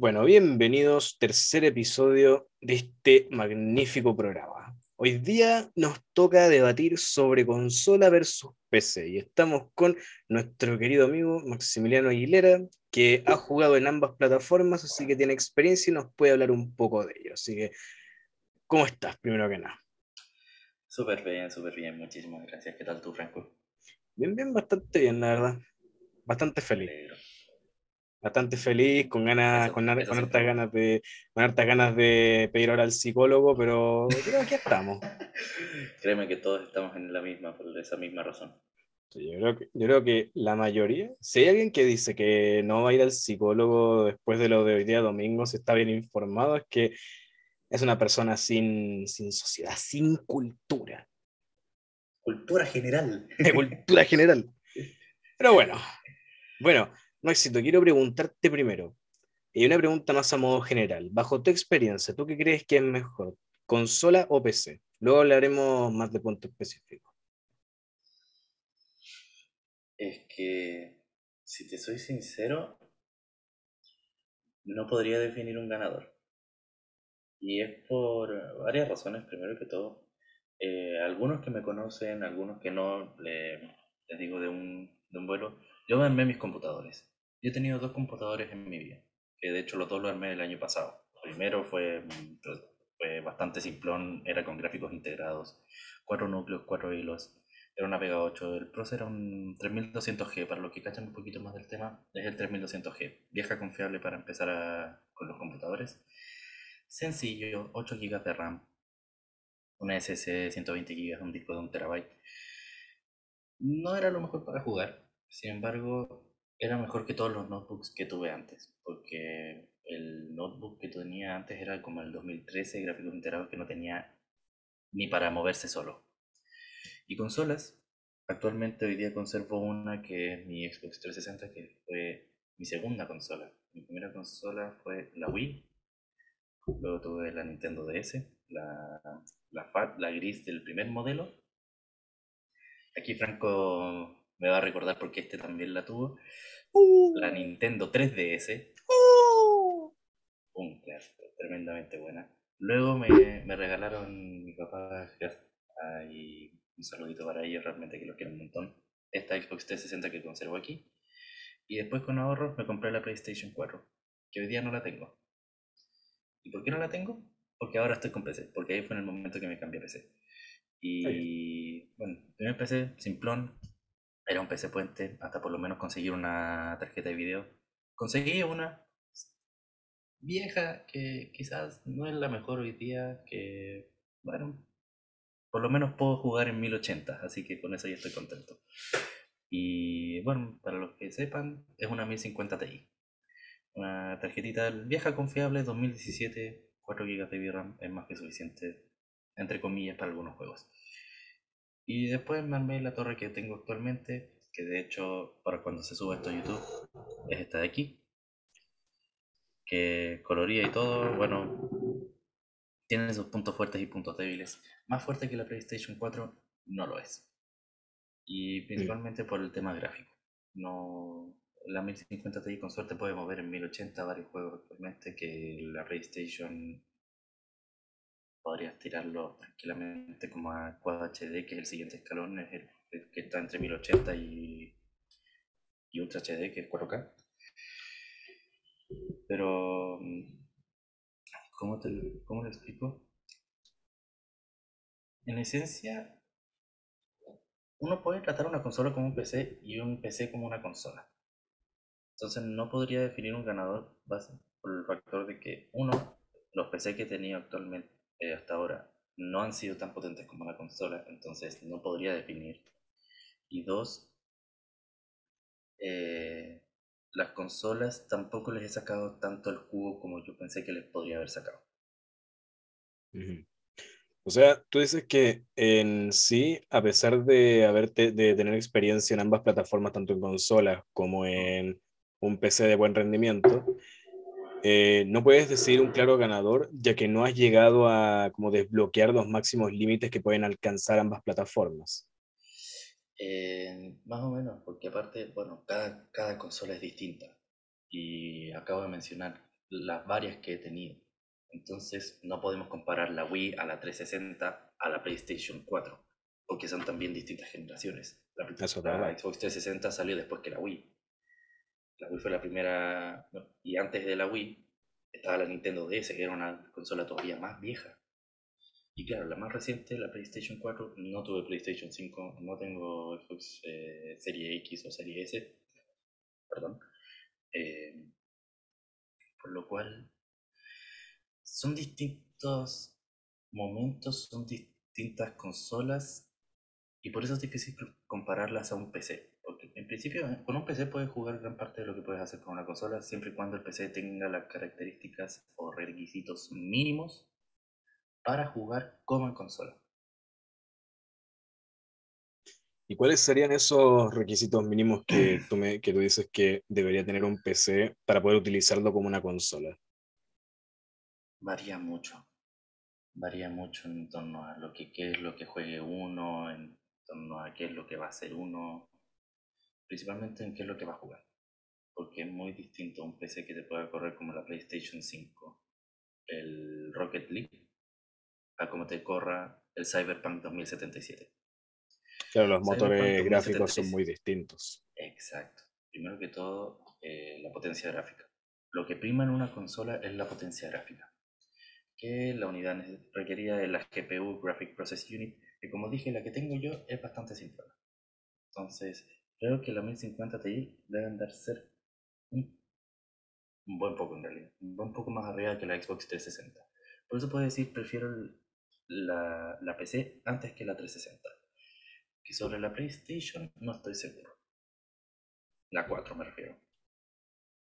Bueno, bienvenidos, tercer episodio de este magnífico programa. Hoy día nos toca debatir sobre consola versus PC y estamos con nuestro querido amigo Maximiliano Aguilera, que ha jugado en ambas plataformas, así que tiene experiencia y nos puede hablar un poco de ello. Así que, ¿cómo estás, primero que nada? Súper bien, súper bien, muchísimas gracias. ¿Qué tal tú, Franco? Bien, bien, bastante bien, la verdad. Bastante feliz bastante feliz, con ganas, con, hartas ganas de, con hartas ganas de pedir ahora al psicólogo, pero creo que estamos. Créeme que todos estamos en la misma, por esa misma razón. yo, creo que, yo creo que la mayoría, si hay alguien que dice que no va a ir al psicólogo después de lo de hoy día domingo, si está bien informado, es que es una persona sin, sin sociedad, sin cultura. Cultura general. cultura general. Pero bueno, bueno, éxito, quiero preguntarte primero, y una pregunta más a modo general. Bajo tu experiencia, ¿tú qué crees que es mejor, consola o PC? Luego hablaremos más de punto específico. Es que, si te soy sincero, no podría definir un ganador. Y es por varias razones. Primero que todo, eh, algunos que me conocen, algunos que no, les digo de un, de un vuelo, yo me armé mis computadores. Yo he tenido dos computadores en mi vida, que de hecho los dos los armé el año pasado. primero fue, pues, fue bastante simplón, era con gráficos integrados, cuatro núcleos, cuatro hilos, era una Vega 8. El Pro era un 3200G, para los que cachan un poquito más del tema, es el 3200G, vieja confiable para empezar con los computadores. Sencillo, 8 GB de RAM, una SSD 120 GB, un disco de 1 TB. No era lo mejor para jugar, sin embargo, era mejor que todos los notebooks que tuve antes, porque el notebook que tenía antes era como el 2013, gráficos integrados que no tenía ni para moverse solo. Y consolas, actualmente hoy día conservo una que es mi Xbox 360, que fue mi segunda consola. Mi primera consola fue la Wii, luego tuve la Nintendo DS, la, la FAT, la gris del primer modelo. Aquí Franco me va a recordar porque este también la tuvo. Uh. La Nintendo 3DS. Uh. Un clásico, tremendamente buena. Luego me, me regalaron mi papá y un saludito para ellos, realmente que lo quiero un montón. Esta Xbox 360 que conservo aquí. Y después con ahorros me compré la PlayStation 4, que hoy día no la tengo. ¿Y por qué no la tengo? Porque ahora estoy con PC, porque ahí fue en el momento que me cambié a PC. Y bueno, primer PC, simplón, era un PC puente, hasta por lo menos conseguir una tarjeta de video. Conseguí una vieja que quizás no es la mejor hoy día, que bueno, por lo menos puedo jugar en 1080, así que con eso ya estoy contento. Y bueno, para los que sepan, es una 1050 Ti. Una tarjetita vieja confiable, 2017, 4 GB de VRAM, es más que suficiente, entre comillas, para algunos juegos. Y después me armé la torre que tengo actualmente, que de hecho para cuando se sube esto a YouTube es esta de aquí, que coloría y todo, bueno, tiene sus puntos fuertes y puntos débiles. Más fuerte que la PlayStation 4 no lo es. Y principalmente por el tema gráfico. No, la 1050 Ti con suerte puede mover en 1080 varios juegos actualmente que la PlayStation podrías tirarlo tranquilamente como a Quad HD, que es el siguiente escalón, es el, que está entre 1080 y, y Ultra HD, que es 4K. Pero, ¿cómo te, cómo lo explico? En esencia, uno puede tratar una consola como un PC y un PC como una consola. Entonces no podría definir un ganador por el factor de que, uno, los PC que tenido actualmente eh, hasta ahora no han sido tan potentes como la consola, entonces no podría definir. Y dos, eh, las consolas tampoco les he sacado tanto el jugo como yo pensé que les podría haber sacado. O sea, tú dices que en sí, a pesar de, haberte, de tener experiencia en ambas plataformas, tanto en consolas como en un PC de buen rendimiento, eh, no puedes decir un claro ganador, ya que no has llegado a como desbloquear los máximos límites que pueden alcanzar ambas plataformas. Eh, más o menos, porque aparte, bueno, cada, cada consola es distinta. Y acabo de mencionar las varias que he tenido. Entonces no podemos comparar la Wii a la 360 a la PlayStation 4, porque son también distintas generaciones. La, Xbox 360 salió después que la Wii. La Wii fue la primera, y antes de la Wii estaba la Nintendo DS, que era una consola todavía más vieja. Y claro, la más reciente, la PlayStation 4, no tuve PlayStation 5, no tengo Xbox eh, Serie X o Serie S, perdón. Eh, por lo cual, son distintos momentos, son distintas consolas y por eso es difícil compararlas a un PC. En principio con un PC puedes jugar gran parte de lo que puedes hacer con una consola siempre y cuando el PC tenga las características o requisitos mínimos para jugar como en consola. ¿Y cuáles serían esos requisitos mínimos que tú, me, que tú dices que debería tener un PC para poder utilizarlo como una consola? Varía mucho. Varía mucho en torno a lo que qué es lo que juegue uno, en torno a qué es lo que va a hacer uno, principalmente en qué es lo que va a jugar. Porque es muy distinto un PC que te pueda correr como la PlayStation 5, el Rocket League, a como te corra el Cyberpunk 2077. Claro, los motores gráficos son muy distintos. Exacto. Primero que todo, eh, la potencia gráfica. Lo que prima en una consola es la potencia gráfica, que la unidad requerida de la GPU, Graphic Process Unit, que como dije, la que tengo yo es bastante simple. Entonces, creo que la 1050 Ti deben dar ser un, buen poco en realidad, un poco más arriba que la Xbox 360. Por eso puedo decir, prefiero la, la PC antes que la 360. Y sobre la PlayStation no estoy seguro. La 4 me refiero.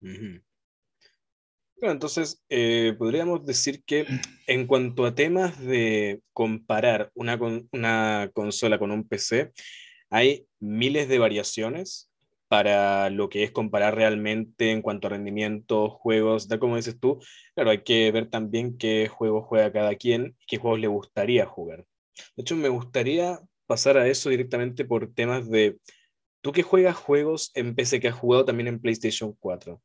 Bueno, entonces eh, podríamos decir que en cuanto a temas de comparar una, una consola con un PC, hay miles de variaciones para lo que es comparar realmente en cuanto a rendimiento, juegos, tal como dices tú, claro, hay que ver también qué juegos juega cada quien y qué juegos le gustaría jugar. De hecho, me gustaría pasar a eso directamente por temas de, tú que juegas juegos en PC que has jugado también en PlayStation 4,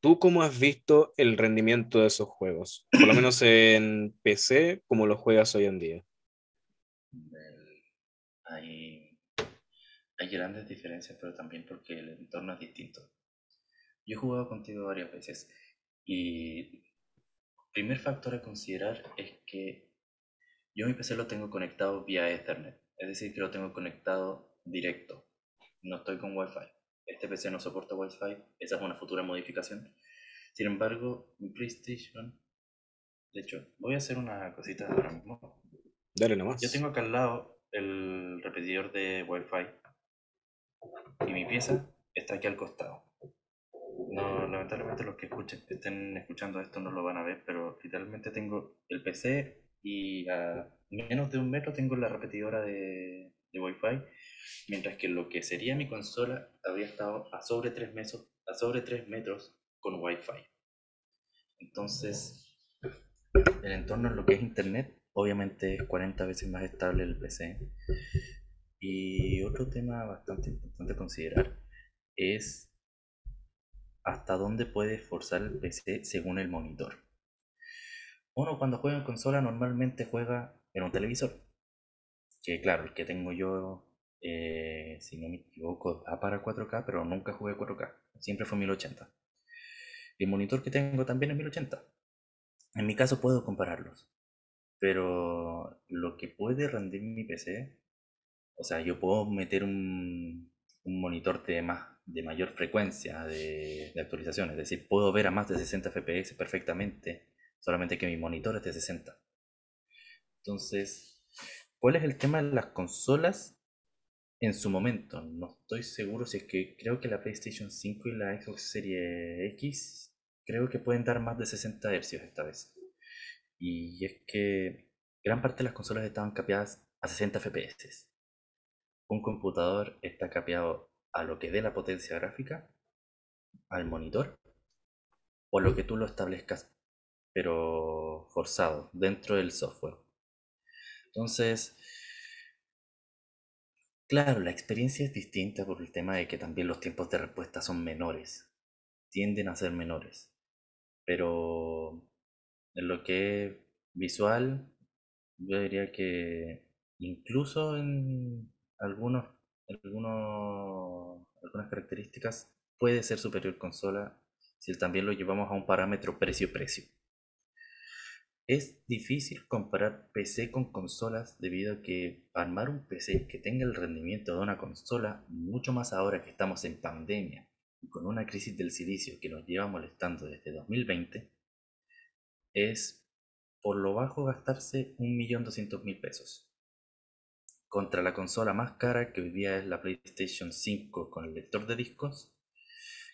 ¿tú cómo has visto el rendimiento de esos juegos? Por lo menos en PC, ¿cómo los juegas hoy en día? Hay, hay grandes diferencias, pero también porque el entorno es distinto. Yo he jugado contigo varias veces y el primer factor a considerar es que yo mi PC lo tengo conectado vía Ethernet. Es decir, que lo tengo conectado directo. No estoy con Wi-Fi. Este PC no soporta Wi-Fi. Esa es una futura modificación. Sin embargo, mi PlayStation... De hecho, voy a hacer una cosita ahora mismo. Dale nomás. Yo tengo acá al lado el repetidor de Wi-Fi. Y mi pieza está aquí al costado. No, lamentablemente los que escuchen, estén escuchando esto no lo van a ver, pero literalmente tengo el PC y a menos de un metro tengo la repetidora de, de Wi-Fi, mientras que lo que sería mi consola habría estado a sobre 3 metros, a sobre 3 metros con Wi-Fi. Entonces, el entorno en lo que es internet, obviamente es 40 veces más estable el PC. Y otro tema bastante importante a considerar es hasta dónde puede forzar el PC según el monitor. Uno cuando juega en consola normalmente juega en un televisor. Que claro, el que tengo yo, eh, si no me equivoco, da para 4K, pero nunca jugué 4K. Siempre fue 1080. El monitor que tengo también es 1080. En mi caso puedo compararlos. Pero lo que puede rendir mi PC, o sea, yo puedo meter un, un monitor de, más, de mayor frecuencia de, de actualización, es decir, puedo ver a más de 60 FPS perfectamente solamente que mi monitor es de 60. Entonces, ¿cuál es el tema de las consolas en su momento? No estoy seguro si es que creo que la PlayStation 5 y la Xbox Series X creo que pueden dar más de 60 Hz esta vez. Y es que gran parte de las consolas estaban capeadas a 60 FPS. Un computador está capeado a lo que dé la potencia gráfica, al monitor, o lo que tú lo establezcas pero forzado dentro del software. Entonces, claro, la experiencia es distinta por el tema de que también los tiempos de respuesta son menores, tienden a ser menores. Pero en lo que es visual, yo diría que incluso en algunos, algunos, algunas características puede ser superior consola si también lo llevamos a un parámetro precio-precio. Es difícil comparar PC con consolas debido a que armar un PC que tenga el rendimiento de una consola, mucho más ahora que estamos en pandemia y con una crisis del silicio que nos lleva molestando desde 2020, es por lo bajo gastarse 1.200.000 pesos. Contra la consola más cara que hoy día es la PlayStation 5 con el lector de discos,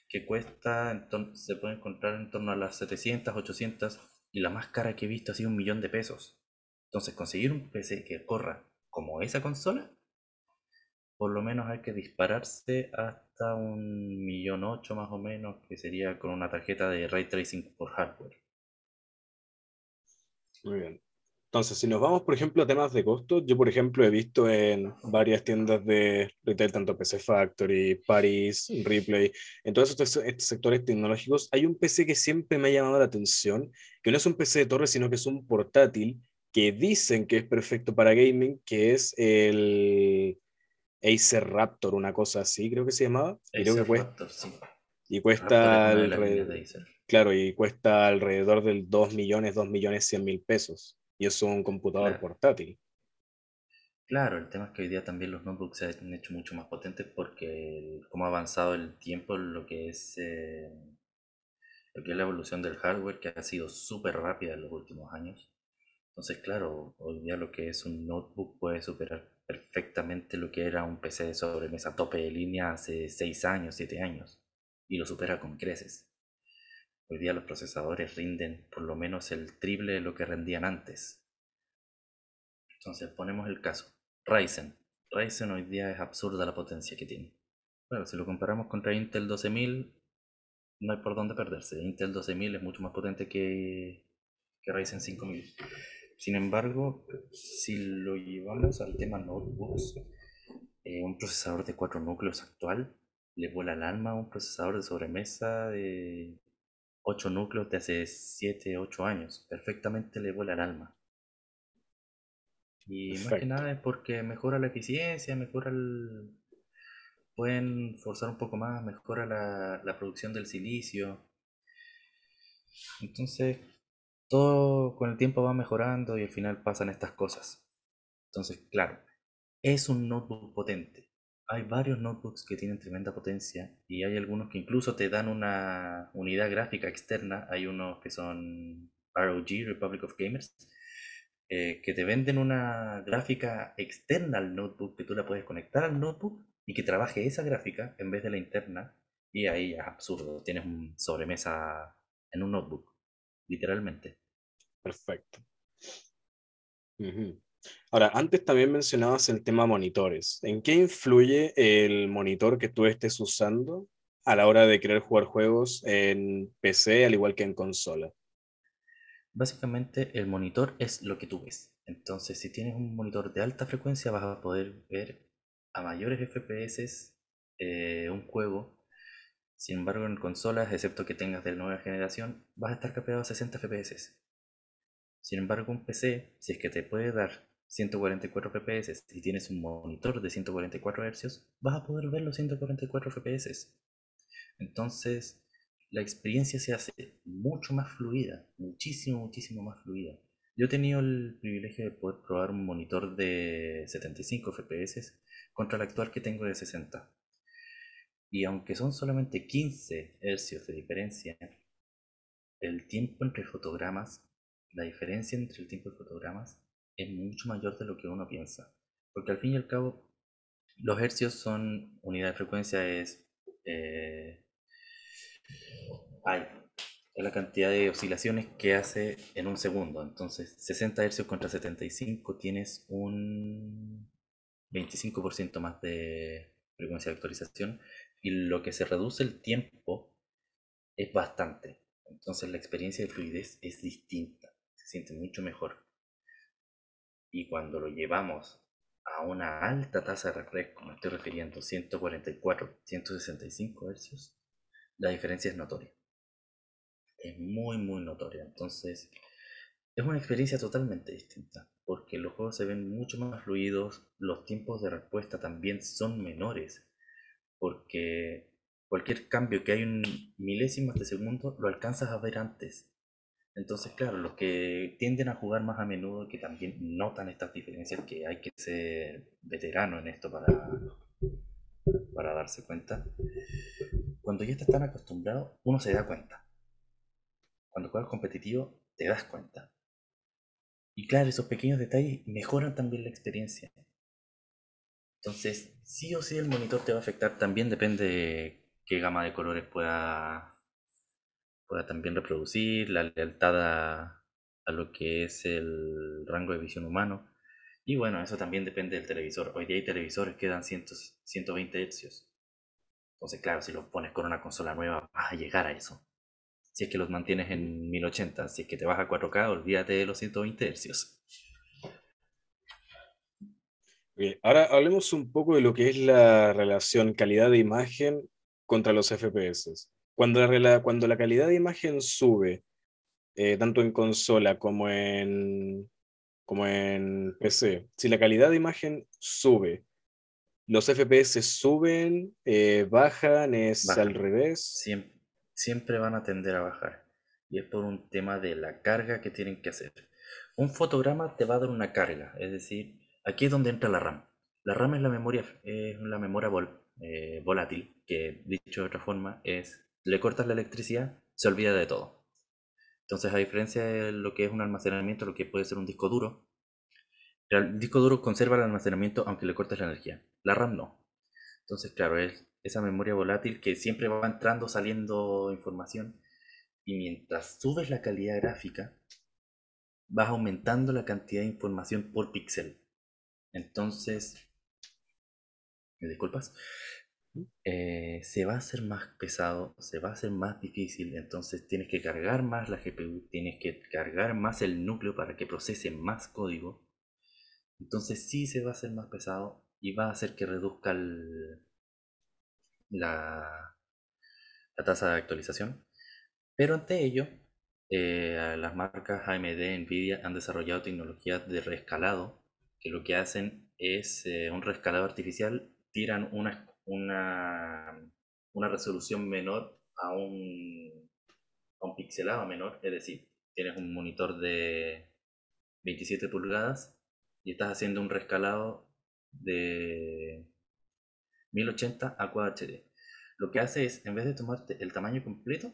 que cuesta, se puede encontrar en torno a las 700, 800 y la más cara que he visto ha sido un millón de pesos. Entonces conseguir un PC que corra como esa consola, por lo menos hay que dispararse hasta un millón ocho más o menos, que sería con una tarjeta de ray tracing por hardware. Muy bien. Entonces, si nos vamos, por ejemplo, a temas de costos, yo, por ejemplo, he visto en varias tiendas de retail, tanto PC Factory, Paris, Replay, en todos estos, sectores tecnológicos, hay un PC que siempre me ha llamado la atención, que no es un PC de torre, sino que es un portátil que dicen que es perfecto para gaming, que es el Acer Raptor, una cosa así, creo que se llamaba. Acer Raptor, sí. Y cuesta alrededor, claro, y cuesta alrededor del 2 millones, 2 millones 100 mil pesos y es un computador portátil. Claro, el tema es que hoy día también los notebooks se han hecho mucho más potentes porque como ha avanzado el tiempo lo que es eh, lo que es la evolución del hardware que ha sido súper rápida en los últimos años. Entonces, claro, hoy día lo que es un notebook puede superar perfectamente lo que era un PC de sobremesa tope de línea hace 6 años, 7 años, y lo supera con creces. Hoy día los procesadores rinden por lo menos el triple de lo que rendían antes. Entonces ponemos el caso. Ryzen. Ryzen hoy día es absurda la potencia que tiene. Bueno, si lo comparamos contra Intel 12000, no hay por dónde perderse. Intel 12000 es mucho más potente que, que Ryzen 5000. Sin embargo, si lo llevamos al tema notebooks, eh, un procesador de 4 núcleos actual le vuela el alma a un procesador de sobremesa de 8 núcleos de hace 7, 8 años. Perfectamente le vuela el alma. Y más que nada es porque mejora la eficiencia, mejora el... Pueden forzar un poco más, mejora la, la producción del silicio. Entonces, todo con el tiempo va mejorando y al final pasan estas cosas. Entonces, claro, es un notebook potente hay varios notebooks que tienen tremenda potencia y hay algunos que incluso te dan una unidad gráfica externa. Hay unos que son ROG, Republic of Gamers, eh, que te venden una gráfica externa al notebook que tú la puedes conectar al notebook y que trabaje esa gráfica en vez de la interna. Y ahí es absurdo. Tienes un sobremesa en un notebook, literalmente. Perfecto. Ahora, antes también mencionabas el tema monitores. ¿En qué influye el monitor que tú estés usando a la hora de querer jugar juegos en PC al igual que en consola? Básicamente el monitor es lo que tú ves. Entonces, si tienes un monitor de alta frecuencia vas a poder ver a mayores FPS eh, un juego. Sin embargo, en consolas, excepto que tengas de nueva generación, vas a estar capeado a 60 FPS. Sin embargo, un PC, si es que te puede dar 144 fps y tienes un monitor de 144 Hz, vas a poder ver los 144 fps. Entonces, la experiencia se hace mucho más fluida, muchísimo, muchísimo más fluida. Yo he tenido el privilegio de poder probar un monitor de 75 fps contra el actual que tengo de 60. Y aunque son solamente 15 Hz de diferencia, el tiempo entre fotogramas, la diferencia entre el tiempo de fotogramas es mucho mayor de lo que uno piensa. Porque al fin y al cabo, los hercios son unidad de frecuencia, es, eh, la cantidad de oscilaciones que hace en un segundo. Entonces, 60 hercios contra 75 tienes un 25% más de frecuencia de actualización y lo que se reduce el tiempo es bastante. Entonces la experiencia de fluidez es distinta, se siente mucho mejor. Y cuando lo llevamos a una alta tasa de refresco, me estoy refiriendo 144, 165 Hz, la diferencia es notoria. es muy, muy notoria. Entonces, es una experiencia totalmente distinta, porque los juegos se ven mucho más fluidos, los tiempos de respuesta también son menores, porque cualquier cambio que hay en milésimas de segundo lo alcanzas a ver antes. Entonces, claro, los que tienden a jugar más a menudo, que también notan estas diferencias, que hay que ser veterano en esto para, para darse cuenta, cuando ya estás tan acostumbrado, uno se da cuenta. Cuando juegas competitivo, te das cuenta. Y claro, esos pequeños detalles mejoran también la experiencia. Entonces, sí o sí el monitor te va a afectar, también depende de qué gama de colores pueda, pueda también reproducir, la lealtad a, lo que es el rango de visión humano. Y bueno, eso también depende del televisor. Hoy día hay televisores que dan 120 Hz. Entonces, claro, si lo pones con una consola nueva, vas a llegar a eso. Si es que los mantienes en 1080, si es que te vas a 4K, olvídate de los 120 Hz. ahora hablemos un poco de lo que es la relación calidad de imagen contra los FPS. Cuando la, cuando la calidad de imagen sube, eh, tanto en consola como en, como en PC, si la calidad de imagen sube, los FPS suben, eh, bajan, es al revés. Siempre, siempre van a tender a bajar. Y es por un tema de la carga que tienen que hacer. Un fotograma te va a dar una carga, es decir, aquí es donde entra la RAM. La RAM es la memoria, es la memoria eh, volátil, que dicho de otra forma es, le cortas la electricidad, se olvida de todo. Entonces, a diferencia de lo que es un almacenamiento, lo que puede ser un disco duro, el disco duro conserva el almacenamiento aunque le cortes la energía. La RAM no. Entonces, claro, es esa memoria volátil que siempre va entrando, saliendo información. Y mientras subes la calidad gráfica, vas aumentando la cantidad de información por píxel. Entonces, ¿me disculpas? Eh, se va a hacer más pesado, se va a hacer más difícil, entonces tienes que cargar más la GPU, tienes que cargar más el núcleo para que procese más código. Entonces sí se va a hacer más pesado y va a hacer que reduzca la, tasa de actualización. Pero ante ello, eh, las marcas AMD, Nvidia han desarrollado tecnologías de reescalado que lo que hacen es eh, un reescalado artificial, tiran una, una, una resolución menor a un, a un pixelado menor, es decir, tienes un monitor de 27 pulgadas y estás haciendo un rescalado de 1080 a Quad HD. Lo que hace es, en vez de tomarte el tamaño completo,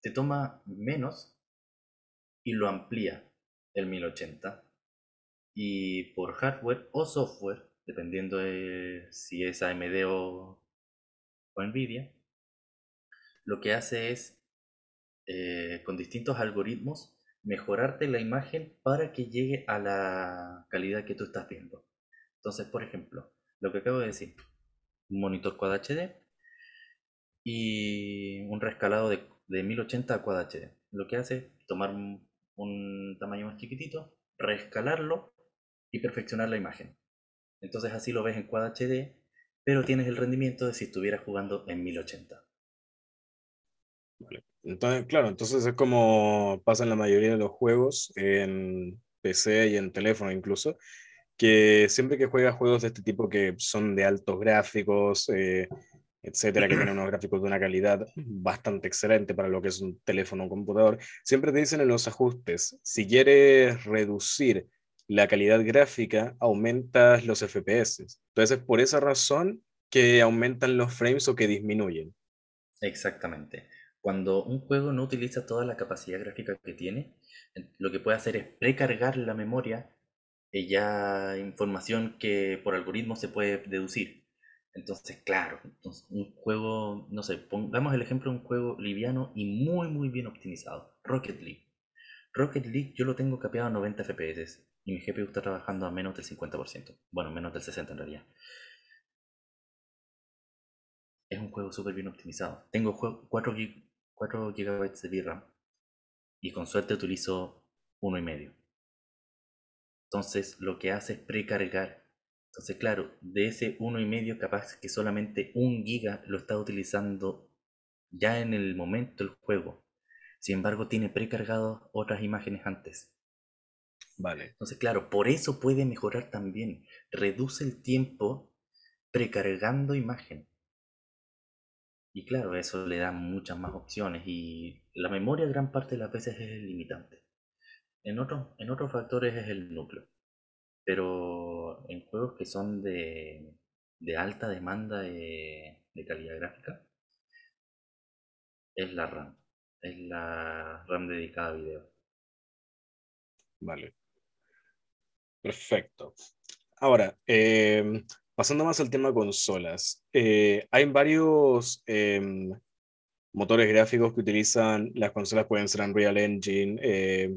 te toma menos y lo amplía el 1080. Y por hardware o software, dependiendo de si es AMD o, o Nvidia, lo que hace es, eh, con distintos algoritmos, mejorarte la imagen para que llegue a la calidad que tú estás viendo. Entonces, por ejemplo, lo que acabo de decir, un monitor Quad HD y un rescalado de, 1080 a Quad HD. Lo que hace es tomar un, un tamaño más chiquitito, reescalarlo y perfeccionar la imagen. Entonces así lo ves en Quad HD, pero tienes el rendimiento de si estuvieras jugando en 1080. Entonces, claro, entonces es como pasa en la mayoría de los juegos, en PC y en teléfono incluso, que siempre que juegas juegos de este tipo que son de altos gráficos, eh, etcétera, que tienen unos gráficos de una calidad bastante excelente para lo que es un teléfono o computador, siempre te dicen en los ajustes, si quieres reducir la calidad gráfica, aumentas los FPS. Entonces, es por esa razón que aumentan los frames o que disminuyen. Exactamente. Cuando un juego no utiliza toda la capacidad gráfica que tiene, lo que puede hacer es precargar la memoria y ya información que por algoritmo se puede deducir. Entonces, claro, un juego, no sé, pongamos el ejemplo de un juego liviano y muy, muy bien optimizado, Rocket League. Rocket League yo lo tengo capeado a 90 FPS y mi GPU está trabajando a menos del 50%, bueno, menos del 60% en realidad es un juego súper bien optimizado. Tengo 4, 4 GB de VRAM y con suerte utilizo uno y medio. Entonces lo que hace es precargar. Entonces claro, de ese uno y medio capaz que solamente un giga lo está utilizando ya en el momento del juego. Sin embargo, tiene precargado otras imágenes antes. Vale. Entonces, claro, por eso puede mejorar también. Reduce el tiempo precargando imagen. Y claro, eso le da muchas más opciones y la memoria gran parte de las veces es el limitante. En, otros en otros factores es el núcleo. Pero en juegos que son de, de alta demanda de, de calidad gráfica, es la RAM. Es la RAM dedicada a video. Vale. Perfecto. Ahora, em, pasando más al tema consolas, eh, hay varios em, motores gráficos que utilizan las consolas, pueden ser Unreal Engine, eh,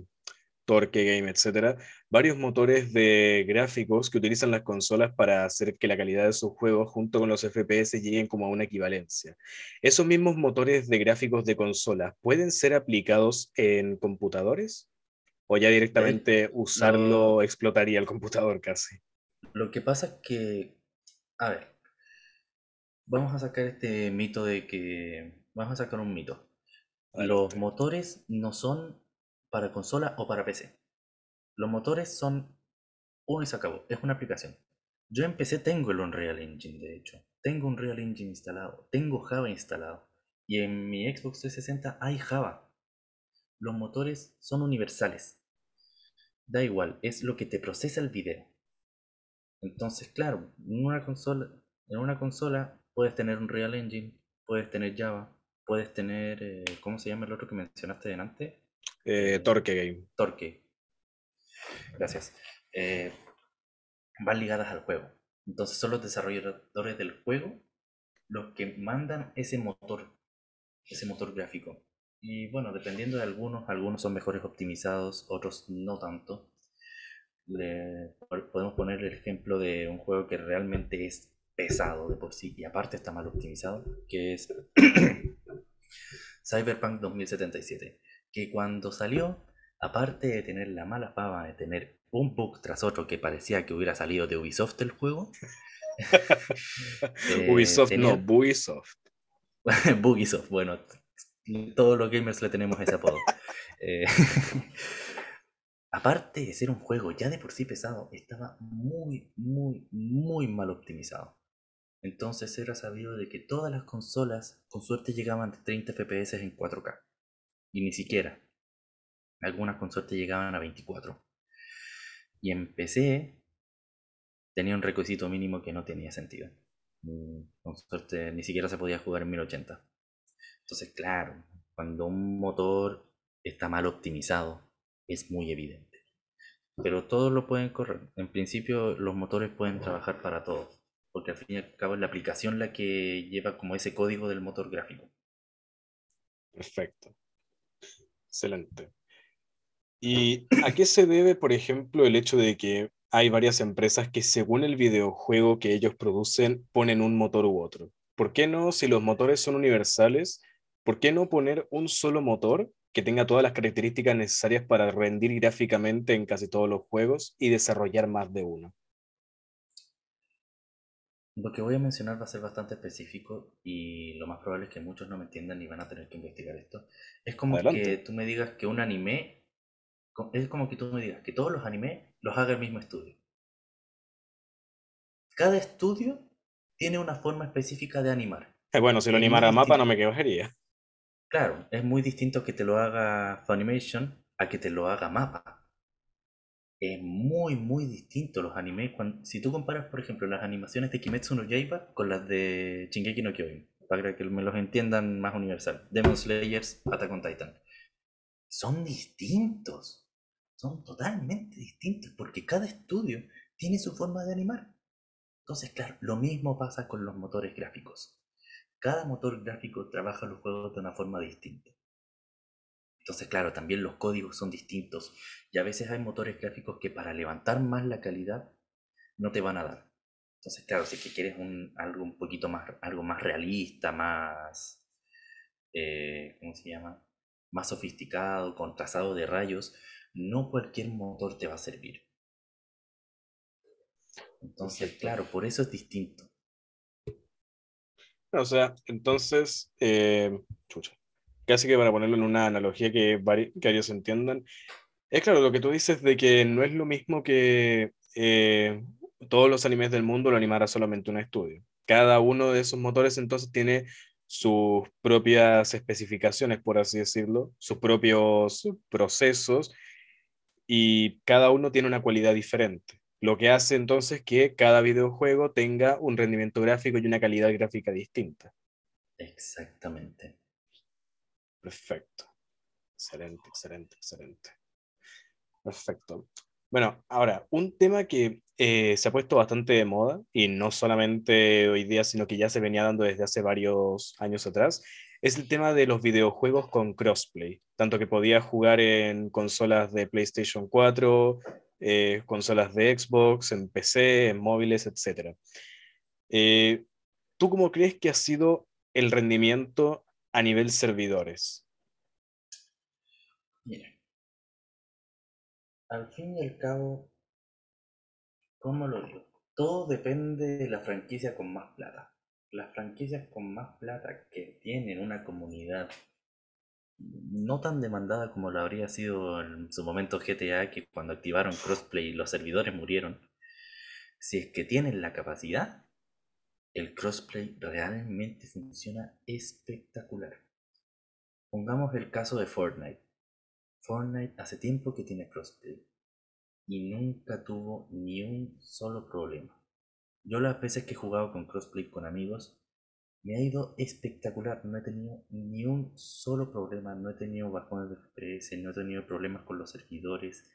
Torque Game, etcétera, varios motores de gráficos que utilizan las consolas para hacer que la calidad de sus juegos junto con los FPS lleguen como a una equivalencia. Esos mismos motores de gráficos de consolas pueden ser aplicados en computadores o ya directamente usarlo explotaría el computador casi. Lo que pasa es que, a ver, vamos a sacar este mito de que, vamos a sacar un mito. Los motores no son para consola o para PC. Los motores son uno y se acabó, es una aplicación. Yo en PC tengo el Unreal Engine, de hecho. Tengo un Unreal Engine instalado, tengo Java instalado. Y en mi Xbox 360 hay Java. Los motores son universales. Da igual, es lo que te procesa el video. Entonces, claro, en una consola, en una consola puedes tener un Real Engine, puedes tener Java, puedes tener, eh, ¿cómo se llama el otro que mencionaste delante? Eh, Torque Game. Torque. Gracias. Eh, van ligadas al juego. Entonces son los desarrolladores del juego los que mandan ese motor, ese motor gráfico. Y bueno, dependiendo de algunos, algunos son mejores optimizados, otros no tanto. podemos poner el ejemplo de un juego que realmente es pesado de por sí y aparte está mal optimizado, que es Cyberpunk 2077, que cuando salió, aparte de tener la mala fama de tener un bug tras otro que parecía que hubiera salido de Ubisoft el juego. Eh, Ubisoft, no, Ubisoft. Bugisoft, bueno, todos los gamers le tenemos ese apodo. Eh, aparte de ser un juego ya de por sí pesado, estaba muy, muy, muy mal optimizado. Entonces era sabido de que todas las consolas con suerte llegaban a 30 FPS en 4K. Y ni siquiera. Algunas con suerte llegaban a 24. Y en PC tenía un requisito mínimo que no tenía sentido. Mm, con suerte ni siquiera se podía jugar en 1080. Entonces, claro, cuando un motor está mal optimizado, es muy evidente. Pero todos lo pueden correr. En principio, los motores pueden trabajar para todos, porque al fin y al cabo es la aplicación la que lleva como ese código del motor gráfico. Perfecto. Excelente. ¿Y a qué se debe, por ejemplo, el hecho de que hay varias empresas que según el videojuego que ellos producen ponen un motor u otro? ¿Por qué no, si los motores son universales, ¿por qué no poner un solo motor que tenga todas las características necesarias para rendir gráficamente en casi todos los juegos y desarrollar más de uno? Lo que voy a mencionar va a ser bastante específico y lo más probable es que muchos no me entiendan y van a tener que investigar esto. Es como que tú me digas que un anime, es como que tú me digas que todos los animes los haga el mismo estudio. Cada estudio tiene una forma específica de animar. Eh, bueno, si lo animara mapa no me quejaría. Claro, es muy distinto que te lo haga Funimation a que te lo haga Mapa. Es muy, muy distinto los animes. si tú comparas, por ejemplo, las animaciones de Kimetsu no Yaiba con las de Shingeki no Kyojin, para que me los entiendan más universal. Demon Slayers, Attack on Titan. Son distintos. Son totalmente distintos porque cada estudio tiene su forma de animar. Entonces, claro, lo mismo pasa con los motores gráficos. Cada motor gráfico trabaja los juegos de una forma distinta. Entonces, claro, también los códigos son distintos y a veces hay motores gráficos que para levantar más la calidad no te van a dar. Entonces, claro, si quieres un, algo un poquito más, algo más realista, más, eh, ¿cómo se llama? Más sofisticado, con trazado de rayos, no cualquier motor te va a servir. Entonces, claro, por eso es distinto. O sea, entonces, eh, casi que para ponerlo en una analogía que, que ellos entiendan, es claro lo que tú dices de que no es lo mismo que eh, todos los animes del mundo lo animara solamente un estudio. Cada uno de esos motores entonces tiene sus propias especificaciones, por así decirlo, sus propios procesos y cada uno tiene una cualidad diferente. Lo que hace entonces que cada videojuego tenga un rendimiento gráfico y una calidad gráfica distinta. Exactamente. Perfecto. Excelente, excelente, excelente. Perfecto. Bueno, ahora, un tema que eh, se ha puesto bastante de moda, y no solamente hoy día, sino que ya se venía dando desde hace varios años atrás, es el tema de los videojuegos con crossplay, tanto que podía jugar en consolas de PlayStation 4, eh, consolas de Xbox, en PC, en móviles, etc. Eh, ¿Tú cómo crees que ha sido el rendimiento a nivel servidores? Mira, al fin y al cabo, ¿cómo lo digo? Todo depende de la franquicia con más plata. Las franquicias con más plata que tienen una comunidad no tan demandada como lo habría sido en su momento GTA, que cuando activaron crossplay los servidores murieron. Si es que tienen la capacidad, el crossplay realmente funciona espectacular. Pongamos el caso de Fortnite. Fortnite hace tiempo que tiene crossplay y nunca tuvo ni un solo problema. Yo las veces que he jugado con crossplay con amigos me ha ido espectacular, no he tenido ni un solo problema, no he tenido bajones de FPS, no he tenido problemas con los servidores,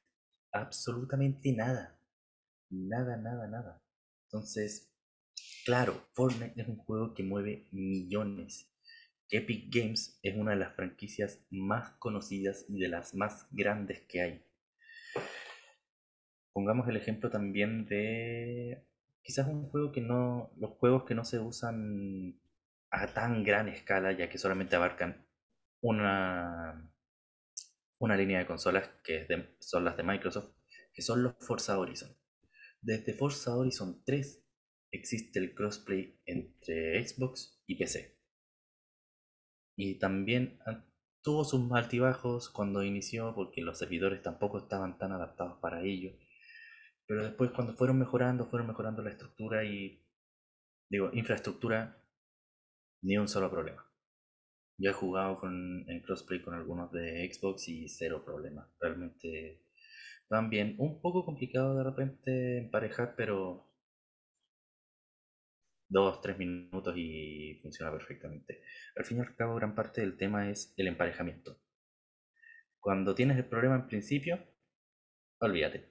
absolutamente nada, nada, nada, nada. Entonces, claro, Fortnite es un juego que mueve millones Epic Games es una de las franquicias más conocidas y de las más grandes que hay. Pongamos el ejemplo también de quizás un juego que no, los juegos que no se usan a tan gran escala, ya que solamente abarcan una, una línea de consolas que son las de Microsoft, que son los Forza Horizon. Desde Forza Horizon 3 existe el crossplay entre Xbox y PC. Y también ah, tuvo sus altibajos cuando inició porque los servidores tampoco estaban tan adaptados para ello. Pero después cuando fueron mejorando, fueron mejorando la estructura y, digo, infraestructura, ni un solo problema. Yo he jugado con, en crossplay con algunos de Xbox y cero problema. Realmente van bien. Un poco complicado de repente emparejar, pero dos, tres minutos y funciona perfectamente. Al fin y al cabo, gran parte del tema es el emparejamiento. Cuando tienes el problema en principio, olvídate.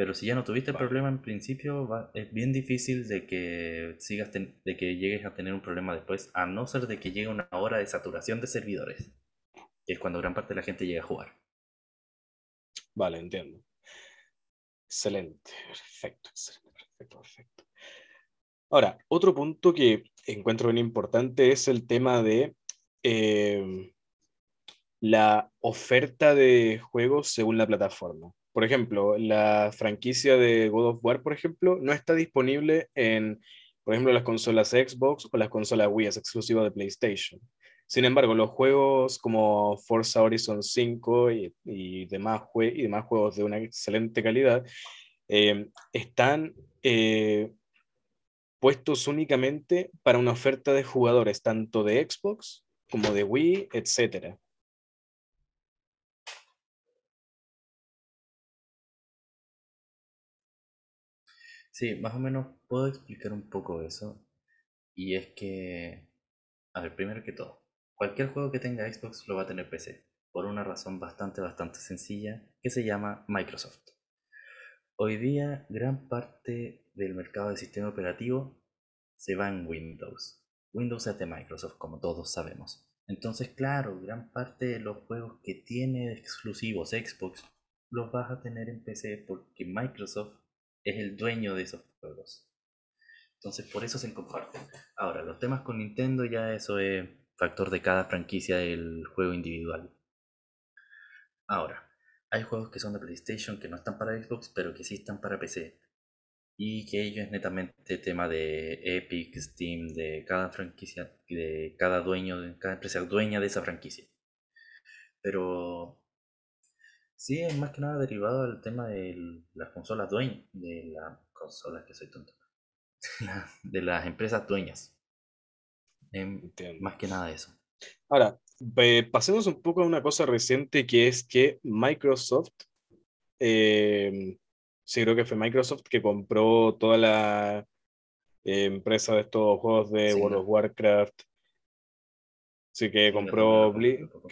Pero si ya no tuviste el problema en principio, es bien difícil de que sigas de que llegues a tener un problema después, a no ser de que llegue una hora de saturación de servidores, que es cuando gran parte de la gente llega a jugar. Vale, entiendo. Excelente, perfecto, excelente, perfecto, perfecto. Ahora, otro punto que encuentro bien importante es el tema de eh, la oferta de juegos según la plataforma. Por ejemplo, la franquicia de God of War, por ejemplo, no está disponible en, por ejemplo, las consolas Xbox o las consolas Wii, es exclusiva de PlayStation. Sin embargo, los juegos como Forza Horizon 5 y, demás, y demás juegos de una excelente calidad eh, están eh, puestos únicamente para una oferta de jugadores tanto de Xbox como de Wii, etc. Sí, más o menos puedo explicar un poco eso. Y es que, a ver, primero que todo, cualquier juego que tenga Xbox lo va a tener PC, por una razón bastante, bastante sencilla, que se llama Microsoft. Hoy día, gran parte del mercado de sistema operativo se va en Windows. Windows es de Microsoft, como todos sabemos. Entonces, claro, gran parte de los juegos que tiene exclusivos Xbox los vas a tener en PC porque Microsoft es el dueño de esos juegos. Entonces, por eso se comparten. Ahora, los temas con Nintendo ya eso es factor de cada franquicia del juego individual. Ahora, hay juegos que son de PlayStation que no están para Xbox, pero que sí están para PC. Y que ello es netamente tema de Epic, Steam, de cada franquicia, de cada dueño, de cada empresa dueña de esa franquicia. Pero sí, es más que nada derivado del tema de las consolas dueñas, de las consolas que soy tonto, de las empresas dueñas. Em, más que nada eso. Ahora, pasemos un poco a una cosa reciente que es que Microsoft, eh, sí creo que fue Microsoft que compró toda la eh, empresa de estos juegos de World of Warcraft, Sí, que compró,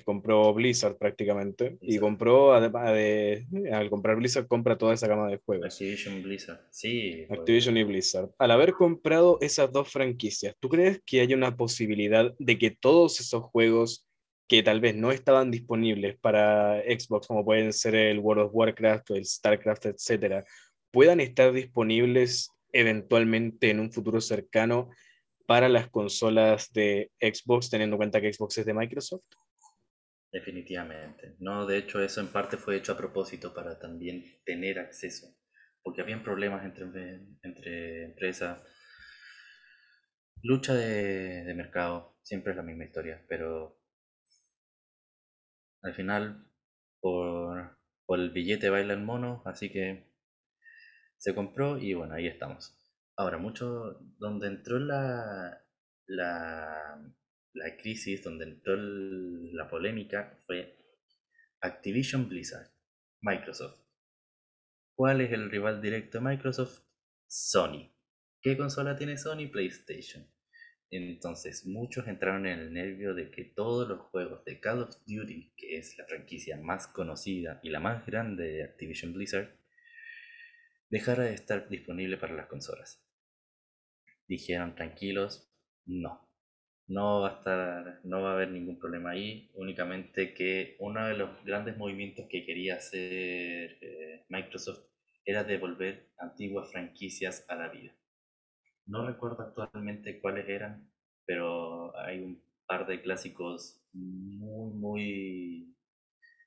compró Blizzard prácticamente. Y compró, además de, al comprar Blizzard, compra toda esa gama de juegos. Activision Blizzard, sí. Activision y Blizzard. Al haber comprado esas dos franquicias, ¿tú crees que hay una posibilidad de que todos esos juegos que tal vez no estaban disponibles para Xbox, como pueden ser el World of Warcraft o el StarCraft, etcétera, puedan estar disponibles eventualmente en un futuro cercano para las consolas de Xbox, teniendo en cuenta que Xbox es de Microsoft? Definitivamente. No, de hecho eso en parte fue hecho a propósito para también tener acceso, porque habían problemas entre, entre empresas. Lucha de, mercado, siempre es la misma historia, pero al final por, por el billete baila el mono, así que se compró y bueno, ahí estamos. Ahora, mucho, donde entró la, la, la crisis, donde entró la polémica, fue Activision Blizzard, Microsoft. ¿Cuál es el rival directo de Microsoft? Sony. ¿Qué consola tiene Sony? PlayStation. Entonces, muchos entraron en el nervio de que todos los juegos de Call of Duty, que es la franquicia más conocida y la más grande de Activision Blizzard, dejara de estar disponible para las consolas dijeron tranquilos, no, no va a estar, no va a haber ningún problema ahí, únicamente que uno de los grandes movimientos que quería hacer eh, Microsoft era devolver antiguas franquicias a la vida. No recuerdo actualmente cuáles eran, pero hay un par de clásicos muy, muy,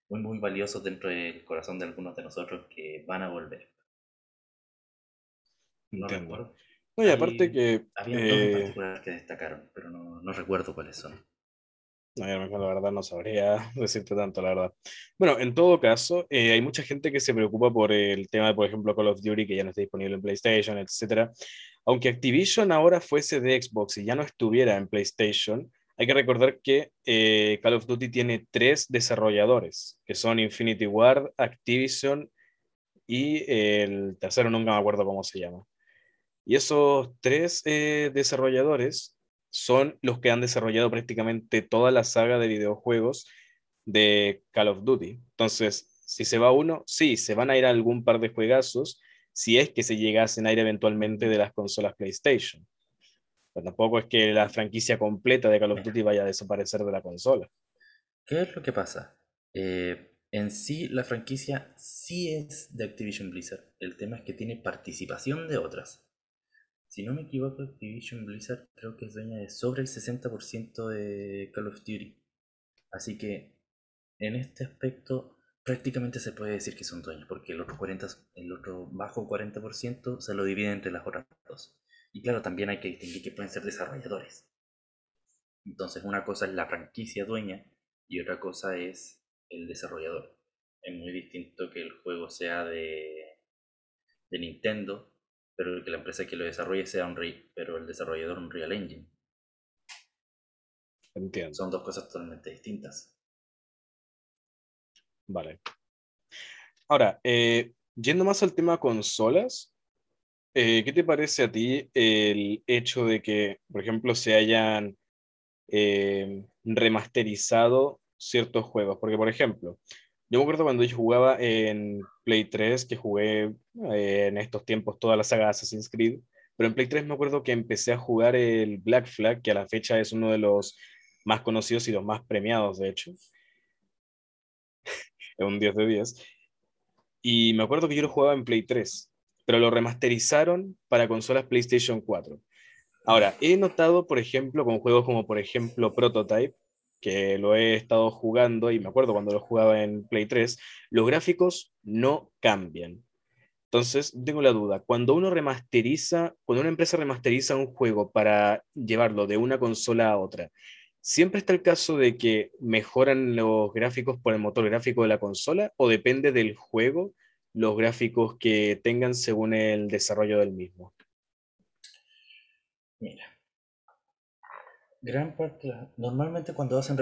muy, muy valiosos dentro del corazón de algunos de nosotros que van a volver. No recuerdo. No, y aparte que. Había dos en eh, particular que destacaron, pero no, no recuerdo cuáles son. No, la verdad no sabría decirte tanto, la verdad. Bueno, en todo caso, eh, hay mucha gente que se preocupa por el tema de, por ejemplo, Call of Duty, que ya no está disponible en PlayStation, etc. Aunque Activision ahora fuese de Xbox y ya no estuviera en PlayStation, hay que recordar que eh, Call of Duty tiene tres desarrolladores, que son Infinity Ward, Activision y el tercero nunca me acuerdo cómo se llama. Y esos tres eh, desarrolladores son los que han desarrollado prácticamente toda la saga de videojuegos de Call of Duty. Entonces, si se va uno, sí, se van a ir a algún par de juegazos si es que se llegasen a ir eventualmente de las consolas PlayStation. Pero tampoco es que la franquicia completa de Call of Duty vaya a desaparecer de la consola. ¿Qué es lo que pasa? Eh, en sí, la franquicia sí es de Activision Blizzard. El tema es que tiene participación de otras. Si no me equivoco, Activision Blizzard creo que es dueña de sobre el 60% de Call of Duty. Así que en este aspecto prácticamente se puede decir que son dueños, porque el otro, 40, el otro bajo 40% se lo divide entre las otras dos. Y claro, también hay que distinguir que pueden ser desarrolladores. Entonces una cosa es la franquicia dueña y otra cosa es el desarrollador. Es muy distinto que el juego sea de, de Nintendo pero que la empresa que lo desarrolle sea Unreal, pero el desarrollador un Real Engine. Entiendo. Son dos cosas totalmente distintas. Vale. Ahora, eh, yendo más al tema consolas, eh, ¿qué te parece a ti el hecho de que, por ejemplo, se hayan eh, remasterizado ciertos juegos? Porque, por ejemplo, yo me acuerdo cuando yo jugaba en Play 3, que jugué eh, en estos tiempos toda la saga Assassin's Creed, pero en Play 3 me acuerdo que empecé a jugar el Black Flag, que a la fecha es uno de los más conocidos y los más premiados, de hecho. es un 10 de 10. Y me acuerdo que yo lo jugaba en Play 3, pero lo remasterizaron para consolas PlayStation 4. Ahora, he notado, por ejemplo, con juegos como, por ejemplo, Prototype, que lo he estado jugando y me acuerdo cuando lo jugaba en Play 3, los gráficos no cambian. Entonces, tengo la duda, cuando uno remasteriza, cuando una empresa remasteriza un juego para llevarlo de una consola a otra, ¿siempre está el caso de que mejoran los gráficos por el motor gráfico de la consola o depende del juego los gráficos que tengan según el desarrollo del mismo? Mira, gran parte, normalmente cuando hacen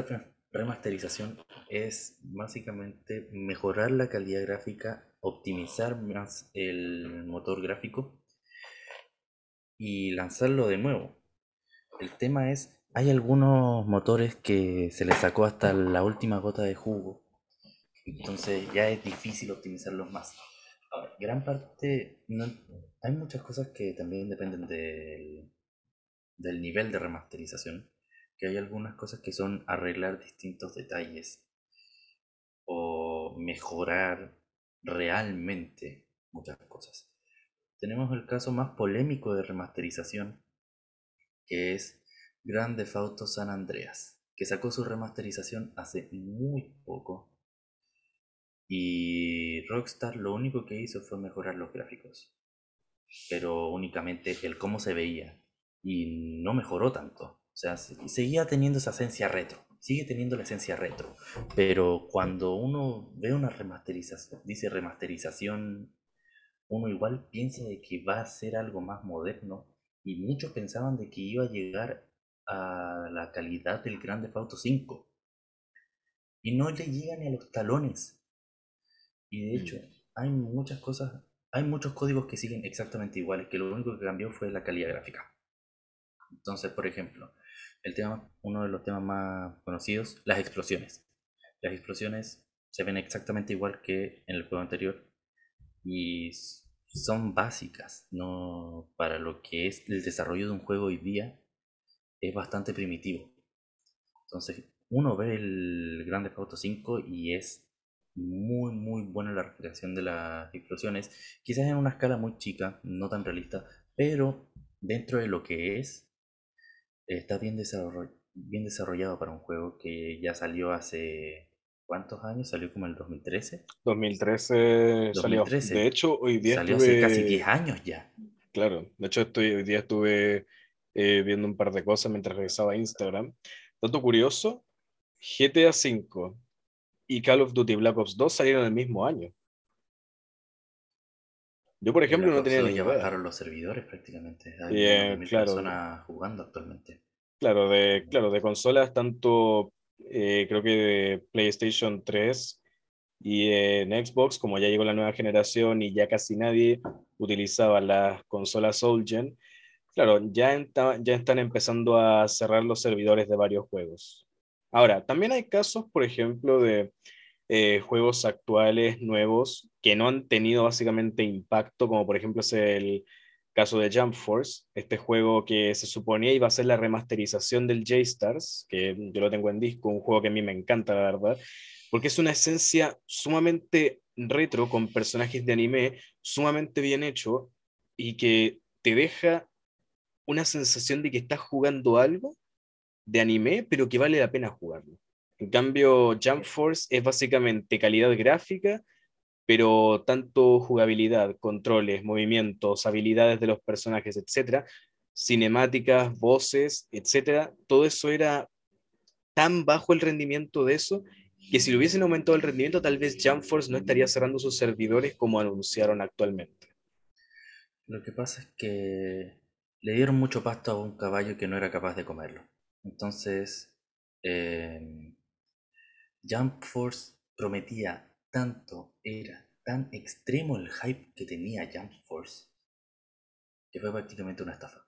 remasterización es básicamente mejorar la calidad gráfica, optimizar más el motor gráfico y lanzarlo de nuevo. El tema es, hay algunos motores que se les sacó hasta la última gota de jugo, entonces ya es difícil optimizarlos más. Ahora, gran parte, no, hay muchas cosas que también dependen del, del nivel de remasterización, que hay algunas cosas que son arreglar distintos detalles o mejorar realmente muchas cosas tenemos el caso más polémico de remasterización, que es Grand Theft Auto San Andreas, que sacó su remasterización hace muy poco. Y Rockstar lo único que hizo fue mejorar los gráficos, pero únicamente el cómo se veía, y no mejoró tanto. O sea, seguía teniendo esa esencia retro, sigue teniendo la esencia retro, pero cuando uno ve una remasterización, dice remasterización uno igual piensa de que va a ser algo más moderno y muchos pensaban de que iba a llegar a la calidad del Grand Theft Auto 5 y no le llega ni a los talones y de hecho mm. hay muchas cosas hay muchos códigos que siguen exactamente iguales que lo único que cambió fue la calidad gráfica entonces por ejemplo el tema uno de los temas más conocidos las explosiones las explosiones se ven exactamente igual que en el juego anterior y son básicas, no para lo que es el desarrollo de un juego hoy día es bastante primitivo. Entonces, uno ve el Grand Theft Auto 5 y es muy muy buena la recreación de las explosiones, quizás en una escala muy chica, no tan realista, pero dentro de lo que es está bien, bien desarrollado para un juego que ya salió hace ¿Cuántos años? ¿Salió como el 2013? 2013, salió. De hecho, hoy día salió hace casi 10 años ya. Claro, de hecho estoy, hoy día estuve eh, viendo un par de cosas mientras revisaba Instagram. Dato curioso, GTA V y Call of Duty Black Ops 2 salieron el mismo año. Yo, por ejemplo, no tenía ni idea. bajaron los servidores prácticamente. Hay claro. personas jugando actualmente. Claro, de, claro, de consolas tanto eh, creo que de PlayStation 3 y en Xbox, como ya llegó la nueva generación y ya casi nadie utilizaba las consolas old gen, claro, ya, ya están empezando a cerrar los servidores de varios juegos. Ahora, también hay casos, por ejemplo, de eh, juegos actuales nuevos que no han tenido básicamente impacto, como por ejemplo es el caso de Jump Force, este juego que se suponía iba a ser la remasterización del J-Stars, que yo lo tengo en disco, un juego que a mí me encanta, la verdad, porque es una esencia sumamente retro con personajes de anime, sumamente bien hecho y que te deja una sensación de que estás jugando algo de anime, pero que vale la pena jugarlo. En cambio, Jump Force es básicamente calidad gráfica pero tanto jugabilidad, controles, movimientos, habilidades de los personajes, etcétera, cinemáticas, voces, etcétera, todo eso era tan bajo el rendimiento de eso que si le hubiesen aumentado el rendimiento, tal vez Jump Force no estaría cerrando sus servidores como anunciaron actualmente. Lo que pasa es que le dieron mucho pasto a un caballo que no era capaz de comerlo. Entonces, eh, Jump Force prometía tanto, era tan extremo el hype que tenía Jump Force, que fue prácticamente una estafa.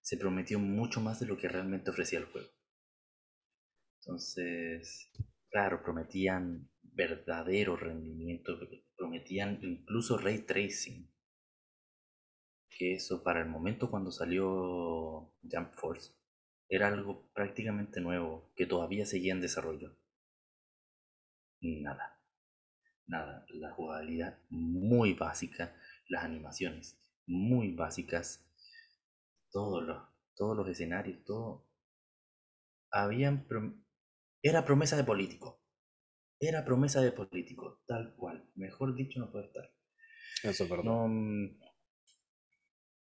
Se prometió mucho más de lo que realmente ofrecía el juego. Entonces, claro, prometían verdadero rendimiento, prometían incluso ray tracing. Que eso para el momento cuando salió Jump Force era algo prácticamente nuevo, que todavía seguía en desarrollo. Nada nada, la jugabilidad muy básica, las animaciones muy básicas, todos los, todos los escenarios, todo. Habían era promesa de político. Era promesa de político, tal cual. Mejor dicho, no puede estar. Eso es mm,